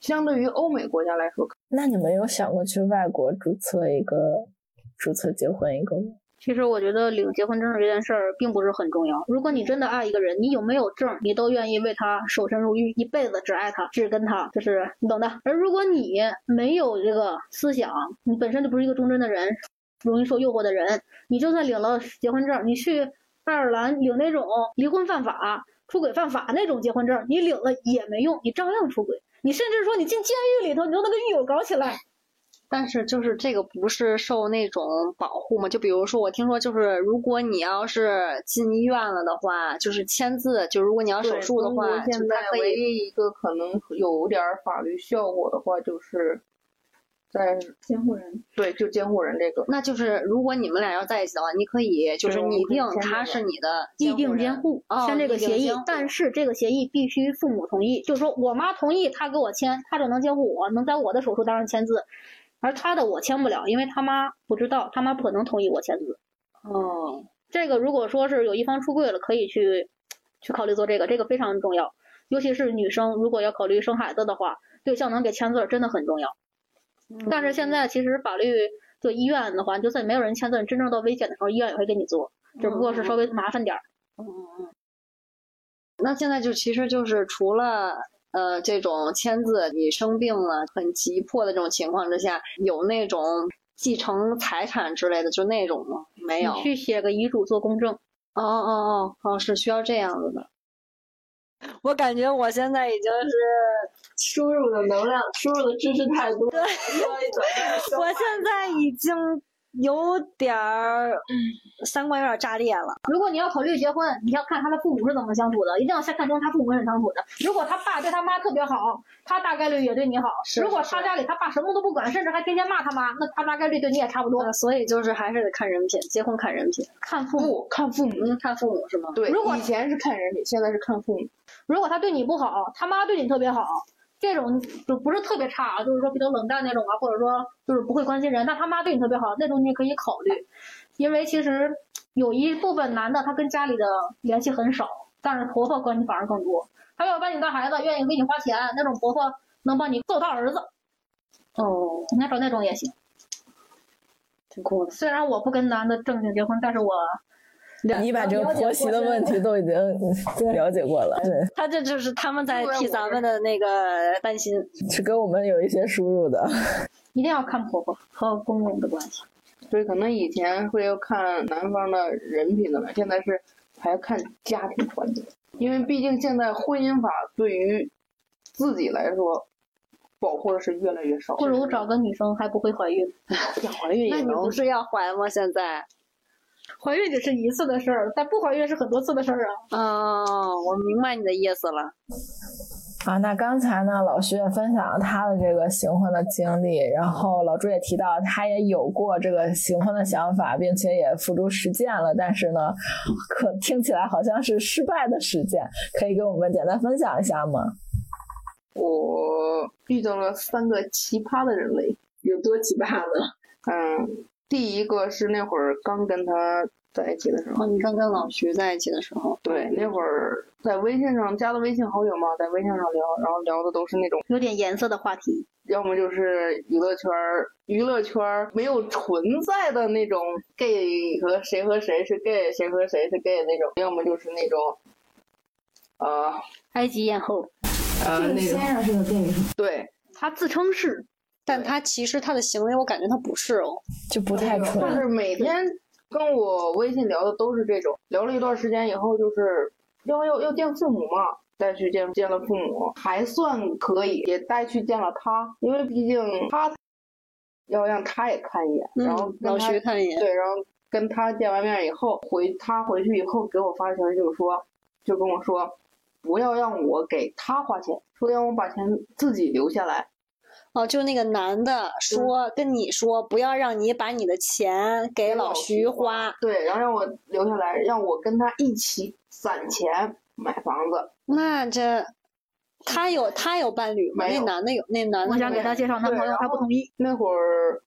相对于欧美国家来说，那你们有想过去外国注册一个注册结婚一个吗？其实我觉得领结婚证这件事儿并不是很重要。如果你真的爱一个人，你有没有证，你都愿意为他守身如玉，一辈子只爱他，只跟他，就是你懂的。而如果你没有这个思想，你本身就不是一个忠贞的人，容易受诱惑的人，你就算领了结婚证，你去爱尔兰领那种离婚犯法、出轨犯法那种结婚证，你领了也没用，你照样出轨。你甚至说你进监狱里头，你都能跟狱友搞起来。但是就是这个不是受那种保护吗？就比如说，我听说就是如果你要是进医院了的话，就是签字，就如果你要手术的话，现在可以唯一一个可能有点儿法律效果的话，就是在监护人。对，就监护人这个。那就是如果你们俩要在一起的话，你可以就是拟定他是你的议定监护签这个协议但是这个协议必须父母同意，就是说我妈同意，她给我签，她就能监护我，能在我的手术单上签字，而他的我签不了，因为他妈不知道，他妈不可能同意我签字。哦，这个如果说是有一方出柜了，可以去去考虑做这个，这个非常重要，尤其是女生如果要考虑生孩子的话，对象能给签字儿真的很重要。但是现在其实法律就医院的话，就算没有人签字，真正到危险的时候，医院也会给你做，只不过是稍微麻烦点儿。嗯嗯那现在就其实就是除了呃这种签字，你生病了很急迫的这种情况之下，有那种继承财产之类的，就那种吗？没有。去写个遗嘱做公证。哦哦哦哦，是需要这样子的。(laughs) 我感觉我现在已经是输入的能量，输入的知识太多。对，(laughs) 我现在已经有点儿三观有点炸裂了。如果你要考虑结婚，你要看他的父母是怎么相处的，一定要先看清他父母是怎么相处的。如果他爸对他妈特别好，他大概率也对你好；是如果他家里他爸什么都不管，甚至还天天骂他妈，那他大概率对你也差不多。呃所以就是还是得看人品，结婚看人品，看父母，看父母，嗯，看父母是吗？对，如果以前是看人品，现在是看父母。如果他对你不好，他妈对你特别好，这种就不是特别差啊，就是说比较冷淡那种啊，或者说就是不会关心人，但他妈对你特别好，那种你也可以考虑，因为其实有一部分男的他跟家里的联系很少，但是婆婆关系反而更多。他要把你当孩子，愿意给你花钱，那种婆婆能帮你揍他儿子，哦，你要找那种也行。挺酷的。虽然我不跟男的正经结婚，但是我你把这个婆媳的问题都已经 (laughs) 了解过了，(laughs) 对，他这就是他们在替咱们的那个担心。是跟我们有一些输入的。(laughs) 一定要看婆婆和公公的关系。所以可能以前会要看男方的人品的嘛，现在是还要看家庭环境，因为毕竟现在婚姻法对于自己来说保护的是越来越少。不如找个女生还不会怀孕，想怀孕也能那你不是要怀吗？现在？怀孕只是一次的事儿，但不怀孕是很多次的事儿啊。哦，我明白你的意思了。啊，那刚才呢，老徐也分享了他的这个行婚的经历，然后老朱也提到他也有过这个行婚的想法，并且也付诸实践了，但是呢，可听起来好像是失败的实践，可以给我们简单分享一下吗？我遇到了三个奇葩的人类，有多奇葩呢？嗯，第一个是那会儿刚跟他在一起的时候，哦，你刚跟老徐在一起的时候，对，那会儿在微信上加了微信好友嘛，在微信上聊，然后聊的都是那种，有点颜色的话题，要么就是娱乐圈儿，娱乐圈儿没有存在的那种 gay 和谁和谁是 gay，谁和谁是 gay 那种，要么就是那种，呃埃及艳后，呃那种，生是个 gay 对，他自称是，但他其实他的行为，我感觉他不是哦。就不太就。是每天跟我微信聊的都是这种，聊了一段时间以后，就是要要要见父母嘛，带去见见了父母，还算可以，也带去见了他，因为毕竟他要让他也看一眼，然后跟老徐看一眼，对，然后跟他见完面以后，回他回去以后给我发消息，就是说，就跟我说，不要让我给他花钱，说让我把钱自己留下来。哦，就那个男的说跟你说，不要让你把你的钱给老徐花。对，然后让我留下来，让我跟他一起攒钱，买房子。那这 (laughs) 他有他有伴侣吗？没有那男的有，那男的我想给他介绍男朋友，他不同意。那会儿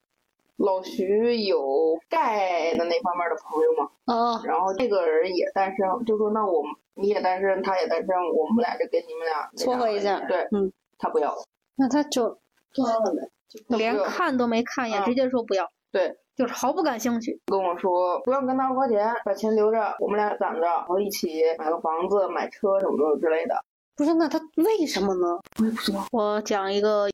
老徐有盖的那方面的朋友嘛，哦，然后这个人也单身，就说那我你也单身，他也单身，我们俩就给你们俩撮合一下对，嗯，他不要，那他就做完了连看都没看一眼，嗯直接说不要，对，就是毫不感兴趣。跟我说不要跟他花钱，把钱留着，我们俩攒着，然后一起买个房子、买车什么的之类的。不是那他为什么呢？我讲一个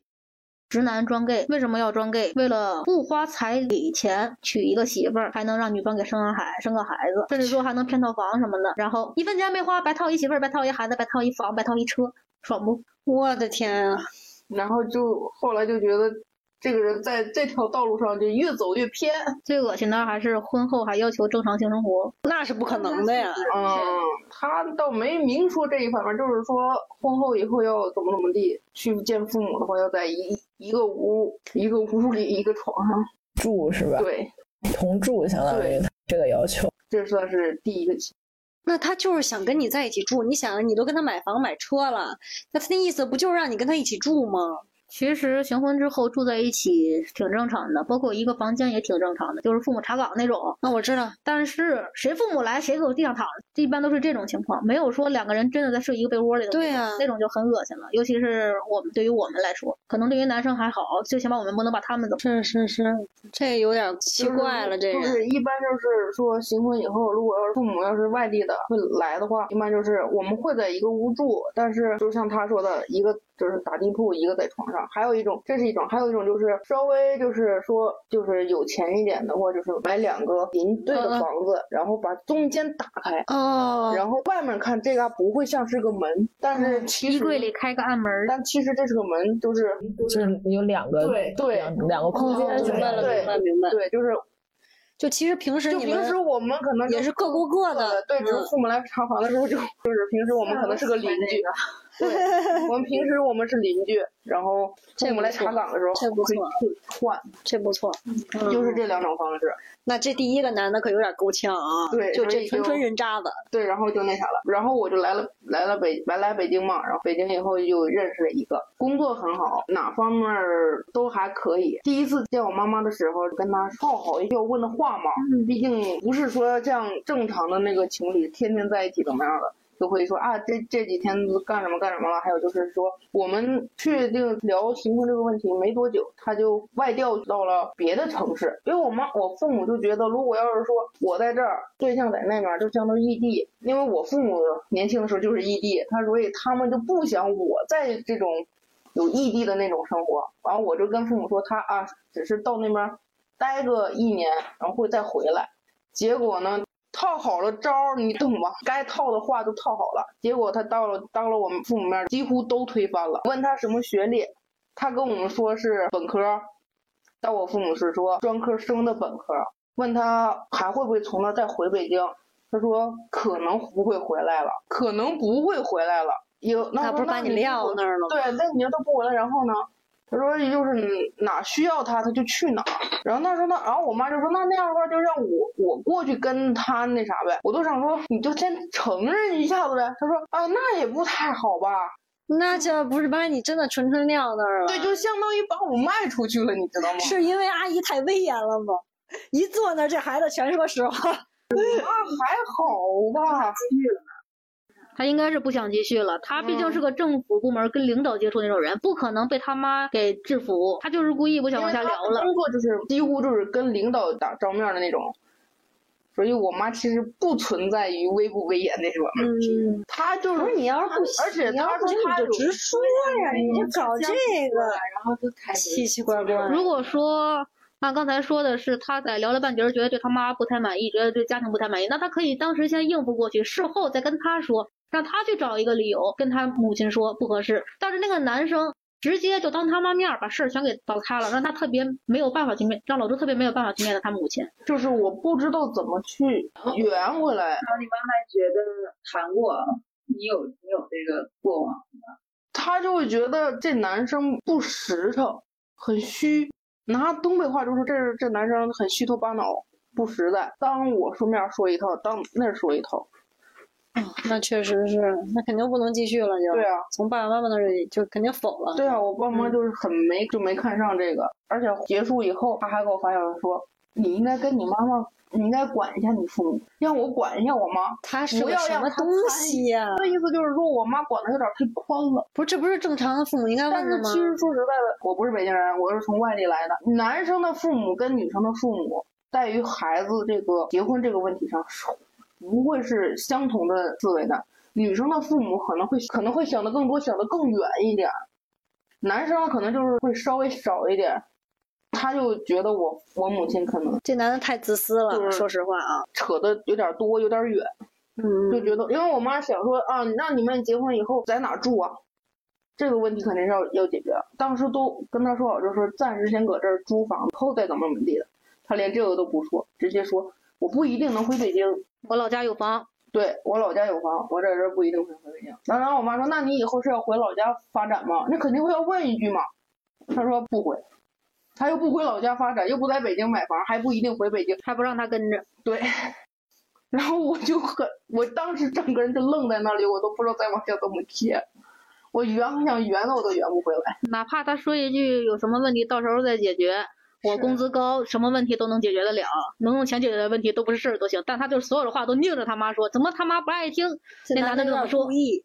直男装 gay，为什么要装 gay？为了不花彩礼钱娶一个媳妇儿，还能让女方给生个孩生个孩子，甚至说还能骗套房什么的。然后一分钱没花，白套一媳妇儿，白套一孩子，白套一房，白套一车，爽不？我的天啊！然后就后来就觉得这个人在这条道路上就越走越偏。最恶心的还是婚后还要求正常性生活。那是不可能的呀！嗯，他倒没明说这一方面，就是说婚后以后要怎么怎么地，去见父母的话要在一一个屋一个屋里一个床上。住是吧？对，同住相当于对这个要求。这算是第一个起。那他就是想跟你在一起住，你想，你都跟他买房买车了，那他的意思不就是让你跟他一起住吗？其实行婚之后住在一起挺正常的，包括一个房间也挺正常的，就是父母查岗那种。那我知道，但是谁父母来谁给我地上躺，一般都是这种情况，没有说两个人真的在睡一个被窝里的那种。对啊那种就很恶心了。尤其是我们对于我们来说，可能对于男生还好，最起码我们不能把他们怎么。是是是，这有点奇怪了，这个。就是一般就是说新婚以后，如果要是父母要是外地的会来的话，一般就是我们会在一个屋住，但是就像他说的，一个就是打地铺，一个在床上，还有一种这是一种，还有一种就是稍微就是说就是有钱一点的话，就是买两个邻对的房子，然后把中间打开。哦，然后外面看这嘎不会像是个门，但是其实衣柜里开个暗门，但其实这是个门，就是就是有两个对对两两个空间明白了，对明白明白。对，就是就其实平时就平时我们可能也是各过各的对，只是嗯父母来查房的时候就就是平时我们可能是个邻居，对，我们平时我们是邻居，然后父母来查岗的时候这不错会会换，这不错，就是这两种方式，那这第一个男的可有点够呛啊，对就这纯纯人渣子。对，然后就那啥了，然后我就来了来了北来来北京嘛，然后北京以后就认识了一个，工作很好，哪方面都还可以。第一次见我妈妈的时候，跟她套好要问的话嘛，毕竟不是说像正常的那个情侣天天在一起怎么样的。就会说啊，这这几天干什么干什么了？还有就是说，我们确定聊新婚这个问题没多久，他就外调到了别的城市。因为我妈我父母就觉得，如果要是说我在这儿，对象在那边，就相当于异地。因为我父母年轻的时候就是异地，他所以他们就不想我在这种有异地的那种生活。然后，我就跟父母说，他啊，只是到那边待个一年，然后会再回来。结果呢？套好了招儿，你懂吧？该套的话都套好了，结果他到了当了我们父母面，几乎都推翻了。问他什么学历，他跟我们说是本科，到我父母是说专科生的本科。问他还会不会从那再回北京，他说可能不会回来了，可能不会回来了。有那那不是把你撂那儿了吗？对，那你要都不回来，然后呢？他说就是哪需要他他就去哪儿，然后那时候那，然后我妈就说那那样的话就让我我过去跟他那啥呗，我都想说你就先承认一下子呗。他说啊那也不太好吧，那这不是把你真的纯纯撂那儿了？对，就相当于把我卖出去了，你知道吗？是因为阿姨太威严了吗？一坐那儿，这孩子全说实话。那还好吧，他应该是不想继续了。他毕竟是个政府部门跟领导接触那种人，不可能被他妈给制服。他就是故意不想往下聊了。工作就是几乎就是跟领导打照面的那种，所以我妈其实不存在于威不威严那种。嗯，他就是不是你要是不喜，而且你要她不行你就直说呀，你就搞这个，然后就开始奇奇怪怪。如果说按刚才说的是他在聊了半截儿，觉得对他妈不太满意，觉得对家庭不太满意，那他可以当时先应付过去，事后再跟他说，让他去找一个理由跟他母亲说不合适。但是那个男生直接就当他妈面儿把事儿全给倒开了，让他特别没有办法去面，让老周特别没有办法去面对他母亲。就是我不知道怎么去圆回来。然后你妈还觉得谈过，你有你有这个过往，他就会觉得这男生不实诚，很虚。拿东北话就说这这男生很虚头巴脑，不实在。当我说面说一套，当那儿说一套。那确实是，那肯定不能继续了就。对啊，从爸爸妈妈那里就肯定否了。对啊，我爸妈就是很没就没看上这个，而且结束以后，他还给我发消息说，你应该跟你妈妈，你应该管一下你父母，让我管一下我妈。他是不个什要让他么东西呀、那意思就是说我妈管的有点太宽了。不是，这不是正常的父母应该但问的吗？是其实说实在的，我不是北京人，我是从外地来的。男生的父母跟女生的父母，在于孩子这个结婚这个问题上是不会是相同的思维的。女生的父母可能会可能会想的更多，想的更远一点，男生可能就是会稍微少一点。他就觉得我我母亲可能这男的太自私了，就是说实话啊。扯的有点多，有点远。嗯，就觉得，因为我妈想说啊，那你们结婚以后在哪儿住啊？这个问题肯定是要要解决。当时都跟他说好，就是说暂时先搁这儿租房，以后再怎么怎么地的。他连这个都不说，直接说我不一定能回北京。我老家有房，对我老家有房，我在这儿不一定会回北京。然后然后我妈说，那你以后是要回老家发展吗？那肯定会要问一句嘛。她说不回，她又不回老家发展，又不在北京买房，还不一定回北京。还不让她跟着。对，(laughs) 然后我就很，我当时整个人就愣在那里，我都不知道再往下怎么接。我圆想圆的我都圆不回来。哪怕他说一句有什么问题，到时候再解决。我工资高，什么问题都能解决得了，能用钱解决的问题都不是事儿都行。但他就是所有的话都拧着他妈说，怎么他妈不爱听？这那男的有点就这么说故，意，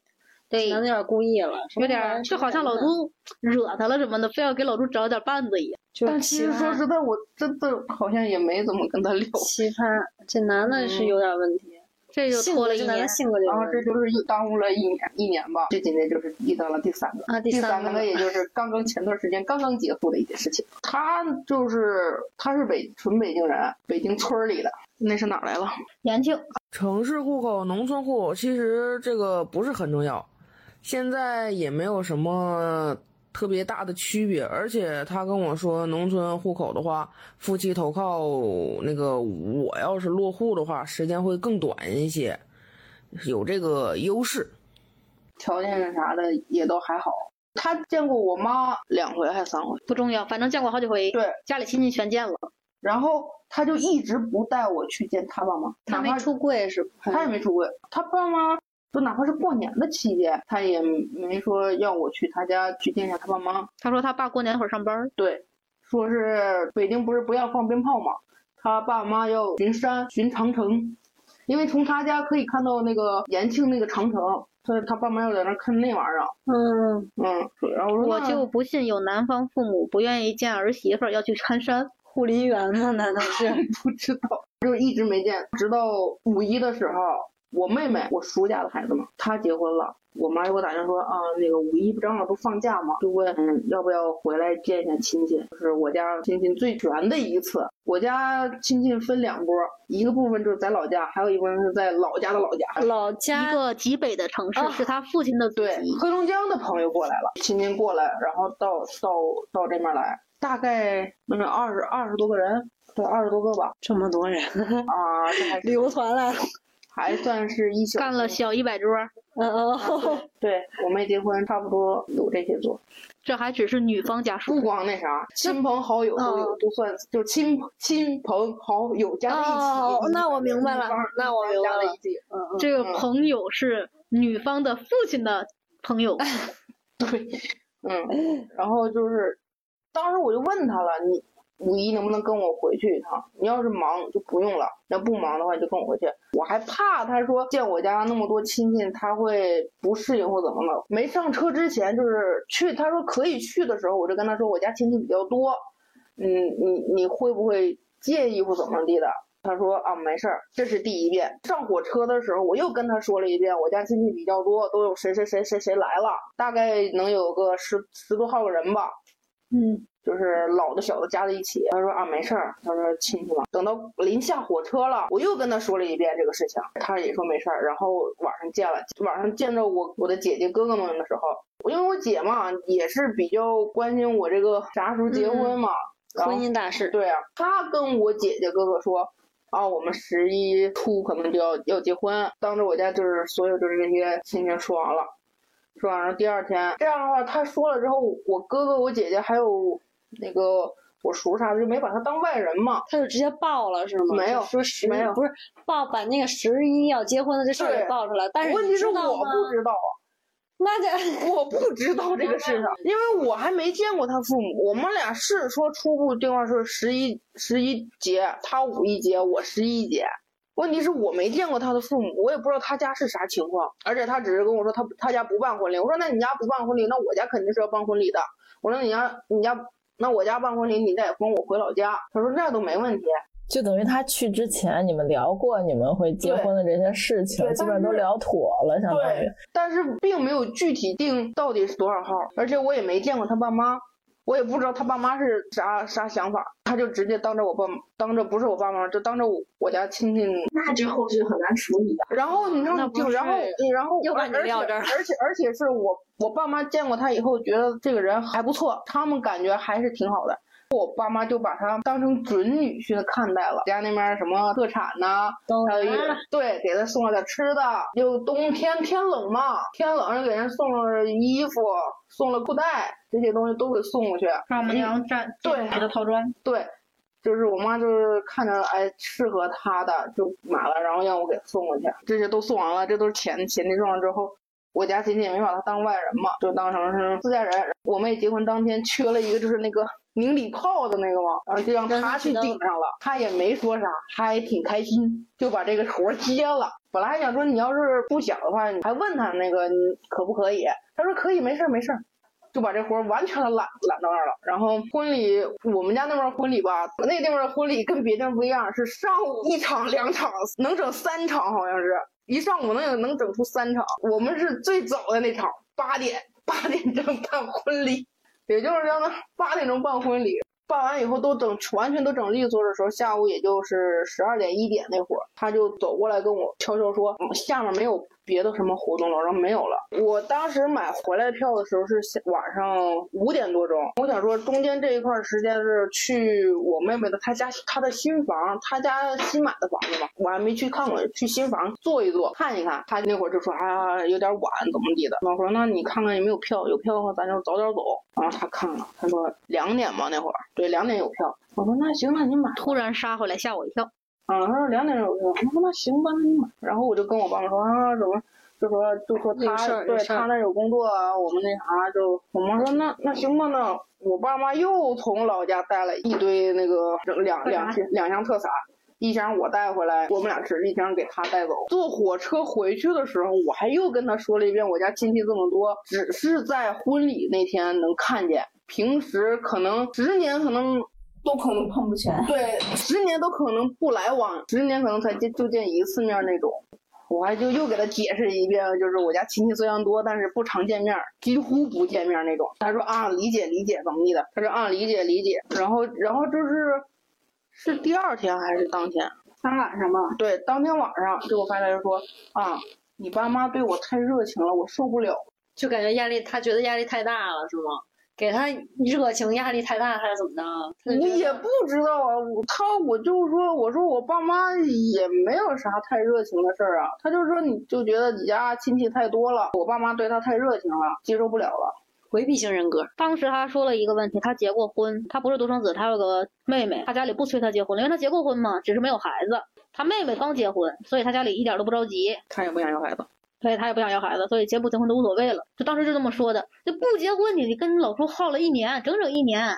对男的有点故意了，有点就好像老朱惹他了什么的，非要给老朱找点绊子一样。就但其实说实在，我真的好像也没怎么跟他聊。奇葩，这男的是有点问题，这就性格这男的拖了一年。性格就然后这。就是又耽误了一年一年吧，这今年就是遇到了第三个。啊，第第三个 (laughs) 也就是刚刚前段时间刚刚结束的一件事情。他就是他是北纯北京人，北京村里的，那是哪儿来了？延庆，城市户口、农村户口，其实这个不是很重要，现在也没有什么特别大的区别。而且他跟我说，农村户口的话，夫妻投靠那个我要是落户的话，时间会更短一些，有这个优势。条件啥的也都还好。他见过我妈两回还是三回，不重要，反正见过好几回。对，家里亲戚全见了。然后他就一直不带我去见他爸妈，哪怕他没出柜是吧？他也没出柜，他爸妈就哪怕是过年的期间，他也没说要我去他家去见一下他爸妈。他说他爸过年那会儿上班儿，对，说是北京不是不要放鞭炮嘛，他爸妈要巡山巡长城，因为从他家可以看到那个延庆那个长城，所以他爸妈要在那儿看那玩意儿。嗯，嗯，然后我说我就不信有男方父母不愿意见儿媳妇儿要去看山。护林员吗？难道是？(laughs) 不知道，就是一直没见，直到五一的时候，我妹妹，我叔家的孩子嘛，她结婚了，我妈就给我打电话说啊，那个五一不正好都放假嘛，就问要不要回来见一下亲戚，就是我家亲戚最全的一次。我家亲戚分两波，一个部分就是在老家，还有一部分是在老家的老家。老家一个极北的城市啊是他父亲的祖对籍，黑龙江的朋友过来了，亲戚过来，然后到到到这边来，大概能有二十二十多个人，对，二十多个吧。这么多人，啊，这还旅游团来了。还算是一小干了小一百桌，嗯嗯，(laughs) 对我妹结婚差不多有这些做，这还只是女方家属不。光那啥，亲朋好友都有，都算就亲亲朋好友加在一起。哦那我明白了那我明白了嗯，这个朋友是女方的父亲的朋友，(laughs) 对，(laughs) 嗯，然后就是，当时我就问他了，你五一能不能跟我回去一趟？你要是忙就不用了，要不忙的话就跟我回去。我还怕他说见我家那么多亲戚，他会不适应或怎么的。没上车之前就是去，他说可以去的时候，我就跟他说我家亲戚比较多，嗯，你你会不会介意或怎么地的？他说啊，没事儿，这是第一遍。上火车的时候，我又跟他说了一遍，我家亲戚比较多，都有谁谁谁谁谁来了，大概能有个十十多号个人吧。嗯，就是老的小的加在一起。他说啊，没事儿。他说亲戚嘛。等到临下火车了，我又跟他说了一遍这个事情，他也说没事儿。然后晚上见了，晚上见着我我的姐姐哥哥们的时候，因为我姐嘛也是比较关心我这个啥时候结婚嘛。婚姻大事。对啊，他跟我姐姐哥哥说，啊，我们十一初可能就要要结婚，当着我家就是所有就是这些亲戚说完了，说完了第二天，这样的话他说了之后，我哥哥我姐姐还有那个我叔啥的，就没把他当外人嘛。他就直接报了是吗？没有就说十没有不是报把那个十一要结婚的这事儿给报出来，但是问题是？我不知道啊。那这 (laughs) 我不知道这个事情，(laughs) 因为我还没见过他父母。我们俩是说初步定话是十一十一节，他五一节，我十一节。问题是我没见过他的父母，我也不知道他家是啥情况。而且他只是跟我说他他家不办婚礼。我说那你家不办婚礼，那我家肯定是要办婚礼的。我说你家你家那我家办婚礼，你再婚我回老家。他说那都没问题。就等于他去之前，你们聊过你们会结婚的这些事情，基本上都聊妥了，相当于。，但是并没有具体定到底是多少号，而且我也没见过他爸妈，我也不知道他爸妈是啥啥想法，他就直接当着我爸，当着不是我爸妈，就当着我我家亲戚，那这后续很难处理啊。然后你知道就然后然后又把你而且撂这儿了而且而且是我我爸妈见过他以后，觉得这个人还不错，他们感觉还是挺好的。我爸妈就把他当成准女婿的看待了，家那边什么特产呐、还有一对，给他送了点吃的。就冬天天冷嘛，天冷就给人送了衣服，送了裤带，这些东西都给送过去。丈母娘占对给的套装，对，就是我妈就是看着哎适合她的就买了，然后让我给送过去。这些都送完了，这都是钱钱地送完之后，我家亲戚也没把她当外人嘛，就当成是自家人。我妹结婚当天缺了一个就是那个拧礼炮的那个嘛，然后就让她去顶上了，她也没说啥，还挺开心，就把这个活儿接了。本来还想说你要是不想的话，你还问他那个你可不可以，他说可以，没事儿没事儿。就把这活完全的揽揽到那儿了。然后婚礼，我们家那边婚礼吧，那地方的婚礼跟别地方不一样，是上午一场两场，能整三场，好像是一上午能有能整出三场。我们是最早的那场，八点八点钟办婚礼，也就是让他八点钟办婚礼。办完以后都整完全都整利索的时候，下午也就是十二点一点那会儿，他就走过来跟我悄悄说，下面没有别的什么活动了，然后没有了。我当时买回来票的时候是晚上五点多钟，我想说中间这一块时间是去我妹妹的她家她的新房，她家新买的房子嘛，我还没去看过，去新房坐一坐看一看。她那会儿就说啊有点晚怎么地的，我说那你看看有没有票，有票的话咱就早点走。然后她看了，她说两点吧那会儿，对两点有票。我说那行，那你买。突然杀回来吓我一跳。啊，他说两点有票，我说那行吧，那你买。然后我就跟我爸妈说啊，怎么就说就说他对他那有工作啊，我们那啥就我妈说那那行吧，那我爸妈又从老家带了一堆那个两两箱两箱特产。一箱我带回来，我们俩吃，一箱给他带走。坐火车回去的时候，我还又跟他说了一遍，我家亲戚这么多，只是在婚礼那天能看见，平时可能十年可能都可能碰不全。对，十年都可能不来往，十年可能才见就见一次面那种。我还就又给他解释一遍，就是我家亲戚虽然多，但是不常见面，几乎不见面那种。他说啊，理解理解，怎么地的？他说啊，理解理解。然后然后就是是第二天还是当天？当晚上吧，对，当天晚上给我发来就说啊，你爸妈对我太热情了，我受不了。就感觉压力，他觉得压力太大了，是吗？给他热情压力太大，还是怎么着？他就觉得我也不知道啊，我他我就说，我说我爸妈也没有啥太热情的事儿啊，他就说你就觉得你家亲戚太多了，我爸妈对他太热情了，接受不了了。回避型人格。当时他说了一个问题，他结过婚，他不是独生子，他有个妹妹，他家里不催他结婚，因为他结过婚嘛，只是没有孩子。他妹妹刚结婚，所以他家里一点都不着急，他也不想要孩子，所以他也不想要孩子，所以结不结婚都无所谓了。就当时就这么说的，就不结婚你你跟老叔耗了一年，整整一年，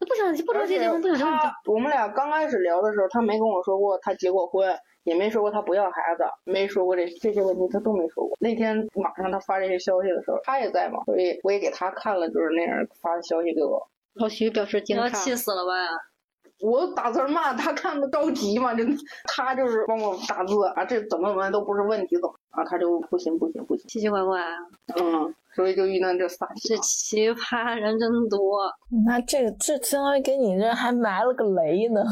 就不想不着急结婚，不想结婚。他我们俩刚开始聊的时候，他没跟我说过他结过婚，也没说过他不要孩子，没说过这这些问题，他都没说过。那天晚上他发这些消息的时候，他也在嘛，所以我也给他看了，就是那样发的消息给我。老徐表示惊诧，要气死了吧？我打字慢，他看的着急嘛，真的，他就是帮我打字啊，这怎么怎么都不是问题，怎么啊，他就不行不行不行，奇奇怪怪啊，嗯，所以就遇到这仨这。奇葩人真多。那这个这相当于给你这还埋了个雷呢。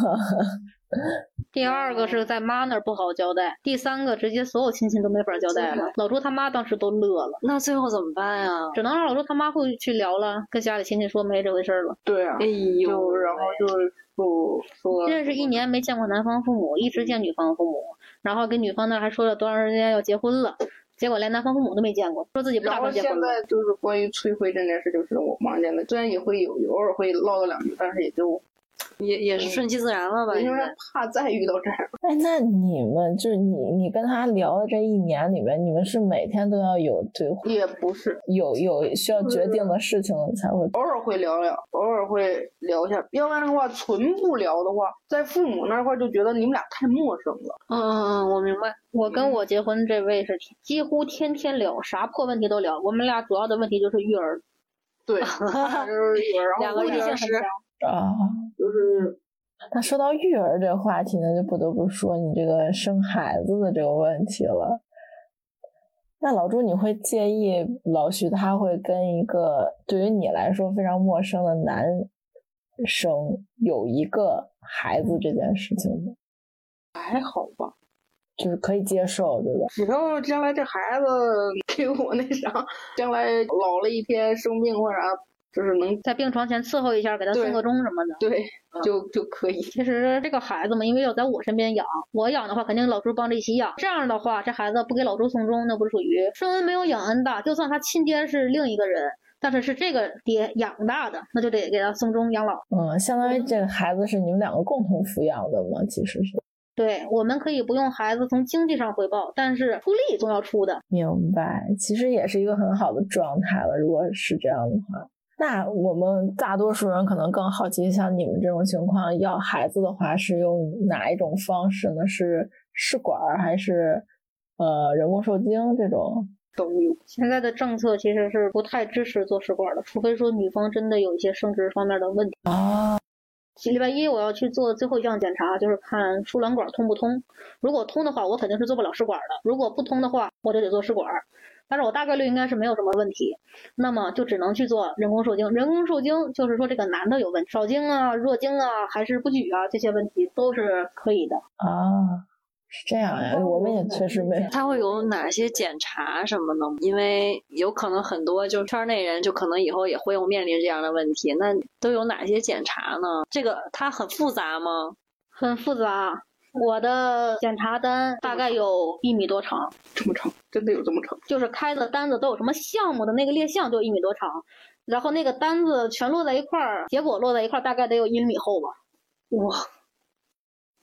第二个是在妈那儿不好交代，第三个直接所有亲戚都没法交代了。老朱他妈当时都乐了，那最后怎么办呀？只能让老朱他妈会去聊了，跟家里亲戚说没这回事了。对啊，哎呦，然后就是说说认识一年没见过男方父母，一直见女方父母，然后跟女方那还说了多长时间要结婚了，结果连男方父母都没见过，说自己不打算结婚了。在就是关于催婚这件事，就是我妈见的，虽然也会有有偶尔会唠叨两句，但是也就也也是顺其自然了吧？因为怕再遇到这样。哎，那你们就是你你跟他聊的这一年里面，你们是每天都要有对话，也不是，有有需要决定的事情才会。偶尔会聊聊，偶尔会聊一下。要不然的话，纯不聊的话，在父母那块儿就觉得你们俩太陌生了。嗯嗯嗯，我明白。我跟我结婚这位是几乎天天聊，啥破问题都聊。我们俩主要的问题就是育儿，对，(laughs) 就是育儿，然两个后异性时啊，就是那说到育儿这个话题呢，就不得不说你这个生孩子的这个问题了。那老朱，你会介意老徐他会跟一个对于你来说非常陌生的男生有一个孩子这件事情吗？还好吧，就是可以接受，对吧？只要将来这孩子 (laughs) 给我那啥，将来老了一天生病或者啥，就是能在病床前伺候一下，给他送个钟什么的。对就就可以。其实这个孩子嘛，因为要在我身边养，我养的话肯定老朱帮着一起养。这样的话，这孩子不给老朱送钟，那不是属于生恩没有养恩大。就算他亲爹是另一个人，但是是这个爹养大的，那就得给他送终养老。嗯，相当于这个孩子是你们两个共同抚养的嘛，其实是。对，我们可以不用孩子从经济上回报，但是出力总要出的。明白，其实也是一个很好的状态了。如果是这样的话，那我们大多数人可能更好奇，像你们这种情况，要孩子的话是用哪一种方式呢？是试管儿还是呃人工受精这种？都有。现在的政策其实是不太支持做试管的，除非说女方真的有一些生殖方面的问题。啊，礼拜一我要去做最后一项检查，就是看输卵管通不通。如果通的话，我肯定是做不了试管的；如果不通的话，我就得做试管。但是我大概率应该是没有什么问题，那么就只能去做人工受精。人工受精就是说这个男的有问题，少精啊、弱精啊，还是不举啊，这些问题都是可以的。啊，是这样呀，我们也确实没。他会有哪些检查什么的？因为有可能很多就圈内人就可能以后也会有面临这样的问题，那都有哪些检查呢？这个它很复杂吗？很复杂。我的检查单大概有一米多长，这么长，真的有这么长？就是开的单子都有什么项目的那个列项就一米多长，然后那个单子全摞在一块儿，结果摞在一块儿大概得有一米厚吧。哇，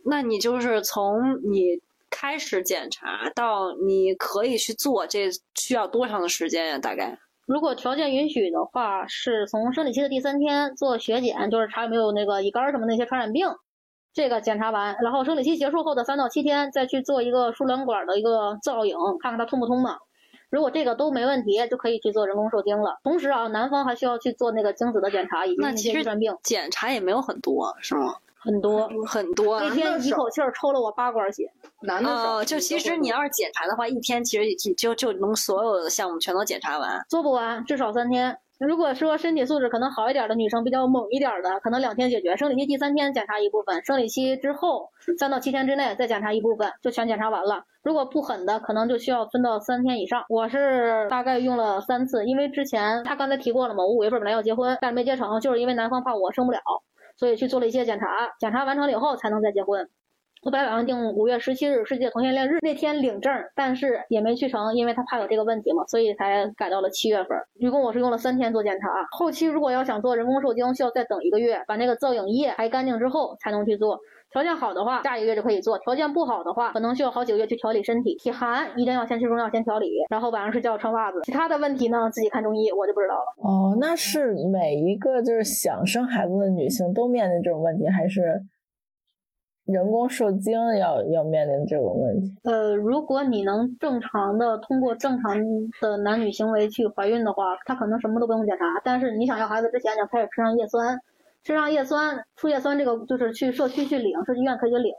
那你就是从你开始检查到你可以去做，这需要多长的时间呀？大概？如果条件允许的话，是从生理期的第三天做血检，就是查有没有那个乙肝什么那些传染病，这个检查完，然后生理期结束后的三到七天再去做一个输卵管的一个造影，看看它通不通嘛。如果这个都没问题，就可以去做人工受精了。同时啊，男方还需要去做那个精子的检查以及那那其实些遗传病，检查也没有很多，是吗？很多。很多啊那天一口气儿抽了我八管血，男的就其实你要是检查的话，一天其实就就能所有的项目全都检查完。做不完，至少三天。如果说身体素质可能好一点的女生，比较猛一点的，可能两天解决。生理期第三天检查一部分，生理期之后三到七天之内再检查一部分，就全检查完了。如果不狠的，可能就需要分到三天以上。我是大概用了三次，因为之前他刚才提过了嘛，我五月份本来要结婚，但是没结成，就是因为男方怕我生不了，所以去做了一些检查，检查完成了以后才能再结婚。我本来打算定五月十七日世界同性恋日那天领证，但是也没去成，因为他怕有这个问题嘛，所以才改到了七月份。一共我是用了三天做检查，后期如果要想做人工受精，需要再等一个月，把那个造影液排干净之后才能去做。条件好的话，下一个月就可以做；条件不好的话，可能需要好几个月去调理身体。体寒一定要先吃中药，先调理，然后晚上睡觉穿袜子。其他的问题呢，自己看中医，我就不知道了。哦，那是每一个就是想生孩子的女性都面临这种问题，还是人工受精要要面临这种问题？呃，如果你能正常的通过正常的男女行为去怀孕的话，他可能什么都不用检查。但是你想要孩子之前，你要开始吃上叶酸，吃上叶酸，输叶酸这个就是去社区去领，社区医院可以领，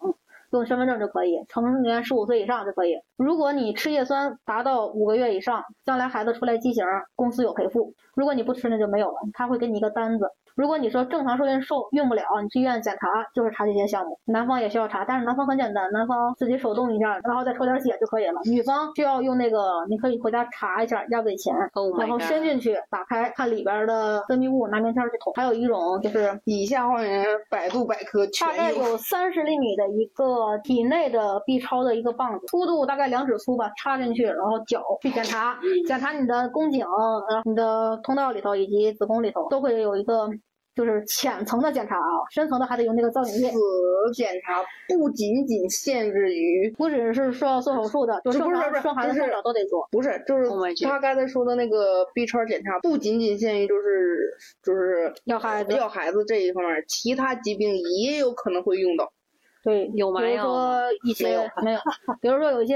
用身份证就可以，成年十五岁以上就可以。如果你吃叶酸达到五个月以上，将来孩子出来畸形，公司有赔付；如果你不吃，那就没有了，他会给你一个单子。如果你说正常受孕受孕不了，你去医院检查就是查这些项目，男方也需要查，但是男方很简单，男方自己手动一下，然后再抽点血就可以了。女方需要用那个，你可以回家查一下压岁钱 Oh 然后伸进去打开看里边的分泌物，拿棉签去捅。还有一种就是以下花园百度百科全大概有三十厘米的一个体内的 B 超的一个棒子，粗度大概两指粗吧，插进去，然后绞去检查，检查你的宫颈，然后你的通道里头以及子宫里头都会有一个就是浅层的检查啊，深层的还得用那个造影液。此检查不仅仅限制于，不只是说要做手术的，就是不是生孩子、生长都得做。不是，就是 Oh 他刚才说的那个 B 超检查，不仅仅限于就是就是要孩子要孩子这一方面，其他疾病也有可能会用到。对，有吗比如？说一些 (laughs) 没有，比如说有一些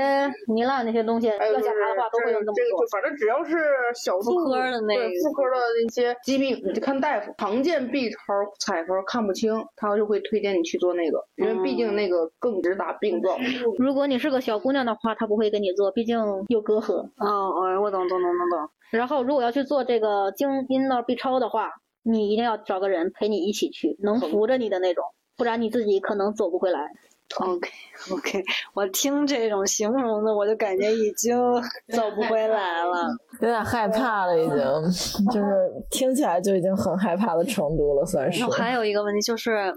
糜烂那些东西要检查的话，都会有这么做这个就。反正只要是小妇科的那个妇科的那些疾病，你就看大夫。常见 B 超彩超看不清，他就会推荐你去做那个，因为毕竟那个更直达病灶。如果你是个小姑娘的话，他不会给你做，毕竟有隔阂。哦，哦，我懂懂懂懂懂。然后如果要去做这个经阴道 B 超的话，你一定要找个人陪你一起去，能扶着你的那种，不然你自己可能走不回来。OK (laughs) OK，我听这种形容的，我就感觉已经 (laughs) 走不回来了。有点害怕了，已经，(laughs) 就是听起来就已经很害怕的程度了，算是然后。还有一个问题就是，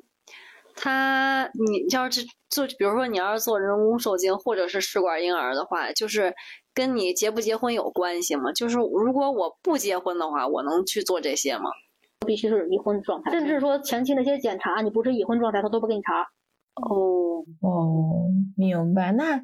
他你要是做，比如说你要是做人工受精或者是试管婴儿的话，就是跟你结不结婚有关系吗？就是如果我不结婚的话，我能去做这些吗？必须是已婚状态，甚至说前期那些检查，你不是已婚状态，他都不给你查。哦，哦，明白。那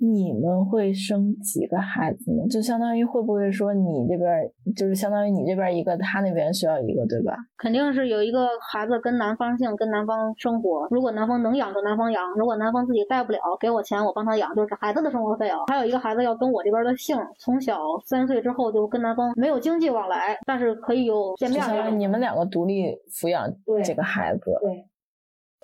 你们会生几个孩子呢？就相当于会不会说你这边儿就是相当于你这边儿一个，他那边需要一个，对吧？肯定是有一个孩子跟男方姓，跟男方生活。如果男方能养就男方养，如果男方自己带不了，给我钱我帮他养，就是孩子的生活费啊。还有一个孩子要跟我这边的姓，从小三岁之后就跟男方没有经济往来，但是可以有见面的。相当于你们两个独立抚养对这个孩子。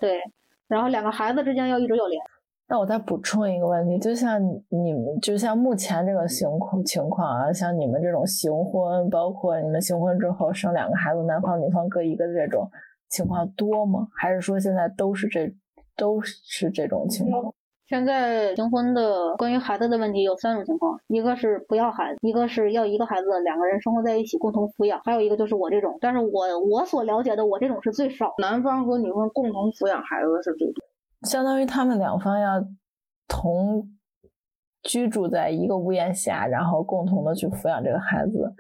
对，然后两个孩子之间要一直有联。那我再补充一个问题，就像你们，就像目前这个情况情况啊，像你们这种行婚，包括你们行婚之后生两个孩子，男方女方各一个这种情况多吗？还是说现在都是这都是这种情况？现在行婚的关于孩子的问题有三种情况，一个是不要孩子，一个是要一个孩子，两个人生活在一起共同抚养，还有一个就是我这种。但是我我所了解的，我这种是最少。男方和女方共同抚养孩子是最多。相当于他们两方要同居住在一个屋檐下，然后共同的去抚养这个孩子。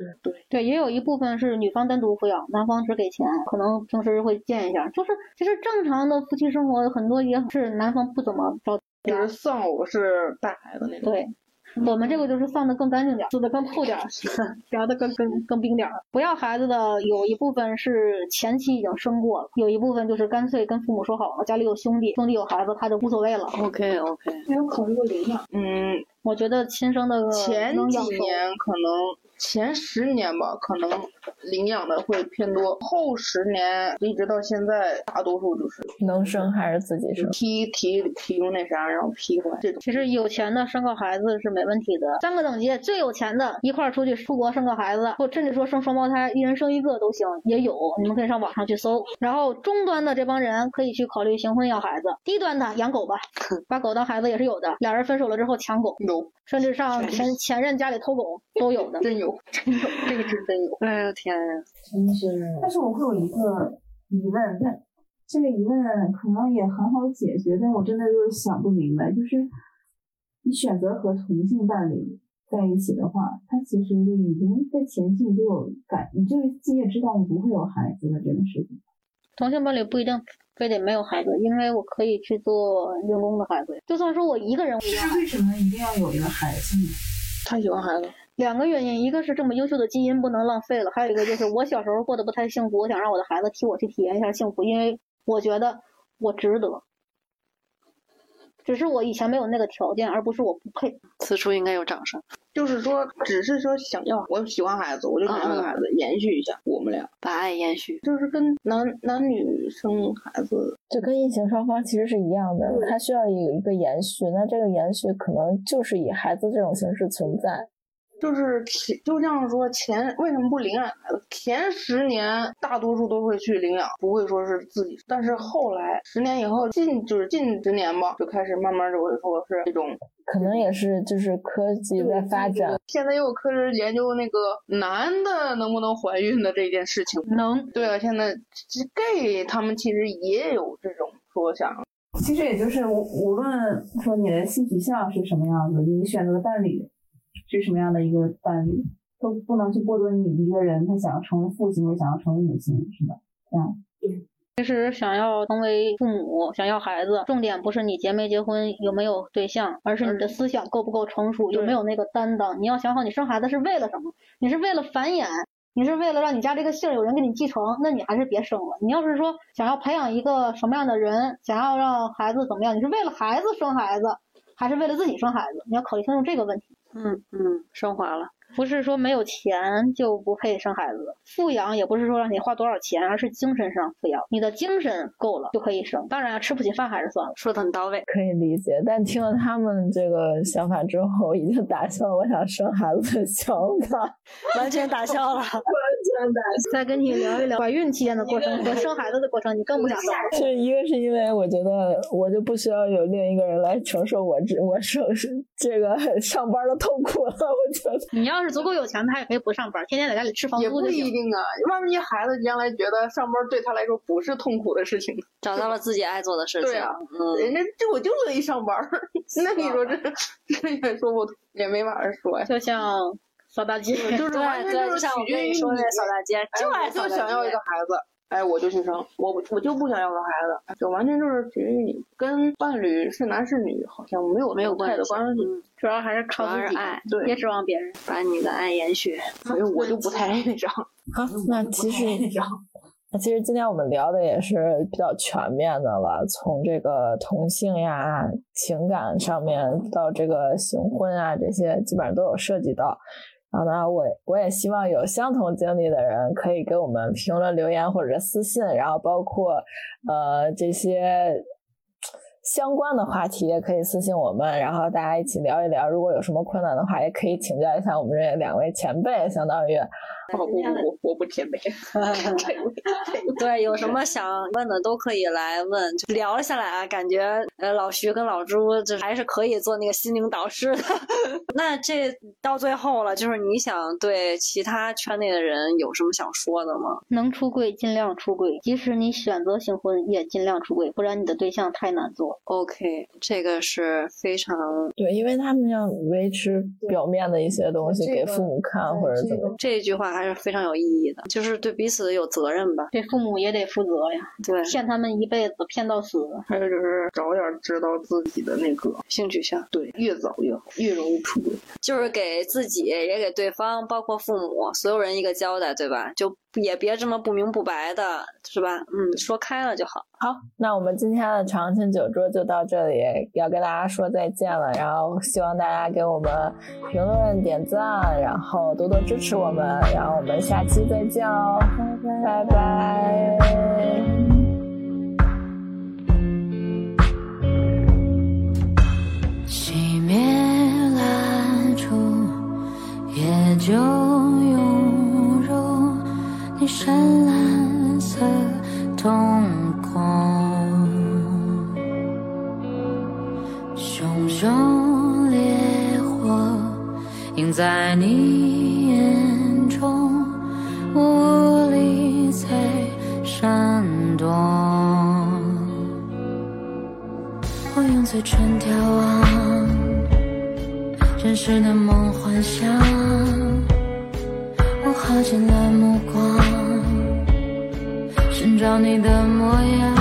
对，也有一部分是女方单独抚养，男方只给钱，可能平时会见一下。就是其实正常的夫妻生活，很多也是男方不怎么着就是丧偶是带孩子那种。对，我们这个就是放的更干净点儿，做的更透点儿，(laughs) 聊的更更更冰点儿。不要孩子的有一部分是前期已经生过了，有一部分就是干脆跟父母说好了，家里有兄弟，兄弟有孩子他就无所谓了。OK OK，没有考虑过领养。嗯，我觉得亲生的前几年可能前十年吧，可能领养的会偏多，后十年一直到现在，大多数就是能生还是自己生？提提提供那啥，然后批回来这种。其实有钱的生个孩子是没问题的，三个等级，最有钱的一块儿出去出国生个孩子，或甚至说生双胞胎，一人生一个都行，也有，你们可以上网上去搜。然后中端的这帮人可以去考虑行婚要孩子，低端的养狗吧，(laughs) 把狗当孩子也是有的，俩人分手了之后抢狗，有，甚至上前前任家里偷狗都有的。真有，(laughs) 真有，这个是真有。哎呦天呀！真是。但是我会有一个疑问，但这个疑问可能也很好解决，但我真的就是想不明白，就是你选择和同性伴侣在一起的话，他其实就已经在前期你就有感，你就自己也知道你不会有孩子的这个事情。同性伴侣不一定非得没有孩子，因为我可以去做人工的孩子，就算说我一个人，我其也要实为什么一定要有一个孩子呢？他喜欢孩子，两个原因，一个是这么优秀的基因不能浪费了，还有一个就是我小时候过得不太幸福，我想让我的孩子替我去体验一下幸福，因为我觉得我值得。只是我以前没有那个条件，而不是我不配。此处应该有掌声。就是说，只是说想要，我喜欢孩子，我就想要个孩子，延续一下我们俩，把爱延续。就是跟男男女生孩子，就跟异性双方其实是一样的，他需要有一个延续，那这个延续可能就是以孩子这种形式存在。就是前就像说前为什么不领养孩子？前十年大多数都会去领养，不会说是自己。但是后来十年以后，近就是近十年吧，就开始慢慢就会说是这种可能也是就是科技在发展，现在又有科学研究那个男的能不能怀孕的这件事情。能，对啊，现在 gay 他们其实也有这种说想。其实也就是无无论说你的性取向是什么样子，你选择的伴侣是什么样的一个伴侣，都不能去剥夺你一个人他想要成为父亲或者想要成为母亲，是吧？嗯，其实想要成为父母，想要孩子，重点不是你结没结婚，有没有对象，而是你的思想够不够成熟，有没有那个担当。你要想好，你生孩子是为了什么？你是为了繁衍，你是为了让你家这个姓有人给你继承，那你还是别生了。你要是说想要培养一个什么样的人，想要让孩子怎么样，你是为了孩子生孩子，还是为了自己生孩子？你要考虑清楚这个问题。嗯嗯，升华了。不是说没有钱就不配生孩子，富养也不是说让你花多少钱，而是精神上富养。你的精神够了就可以生，当然吃不起饭还是算了。说的很到位，可以理解。但听了他们这个想法之后，已经打消我想生孩子的想法，(laughs) 完全打消了，完全打消。再跟你聊一聊怀孕期间的过程和生孩子的过程，你更不想生。就一个是因为我觉得我就不需要有另一个人来承受我这我生这个上班的痛苦了。我觉得你要是足够有钱，他也可以不上班，天天在家里吃房租也不一定啊，万一孩子将来觉得上班对他来说不是痛苦的事情，找到了自己爱做的事 (laughs) 情。对啊，嗯，人家就我就乐意上班，(laughs) 那你说这这也说不也没法说呀。就像扫大街，就是完全就是取决于你说那扫大街，就爱就想要一个孩子。哎，我就去生，我我就不想要个孩子，就完全就是取决于你跟伴侣是男是女，好像没有没有太的关系，主要还是靠自己爱，对，别指望别人，把你的爱延续。所以我就不太爱 (laughs) 那张。好，那其实 (laughs) 那其实今天我们聊的也是比较全面的了，从这个同性呀、情感上面到这个行婚啊，这些基本上都有涉及到。然后呢，我我也希望有相同经历的人可以给我们评论留言或者私信，然后包括呃这些相关的话题也可以私信我们，然后大家一起聊一聊。如果有什么困难的话，也可以请教一下我们这两位前辈，相当于。我我我我不甜美，对，有什么想问的都可以来问，就聊下来啊，感觉呃老徐跟老朱就还是可以做那个心灵导师的。(laughs) 那这到最后了，就是你想对其他圈内的人有什么想说的吗？能出柜尽量出柜，即使你选择性婚也尽量出柜，不然你的对象太难做。OK，这个是非常对，因为他们要维持表面的一些东西给父母看，或者怎么。这句话还是非常有意义的，就是对彼此有责任吧。对父母也得负责呀，对，骗他们一辈子，骗到死。还有就是早点知道自己的那个性取向，对，越早越好，越容易出轨。就是给自己也给对方，包括父母，所有人一个交代，对吧？就也别这么不明不白的，是吧？嗯，说开了就好。好，那我们今天的长青酒桌就到这里，要跟大家说再见了。然后希望大家给我们评论、点赞，然后多多支持我们。然后我们下期再见哦，拜拜。熄灭蜡烛，也就你深蓝色瞳孔，熊熊烈火映在你眼中，我无力再闪躲。我用嘴唇眺望真实的梦幻想，我耗尽了目光找你的模样，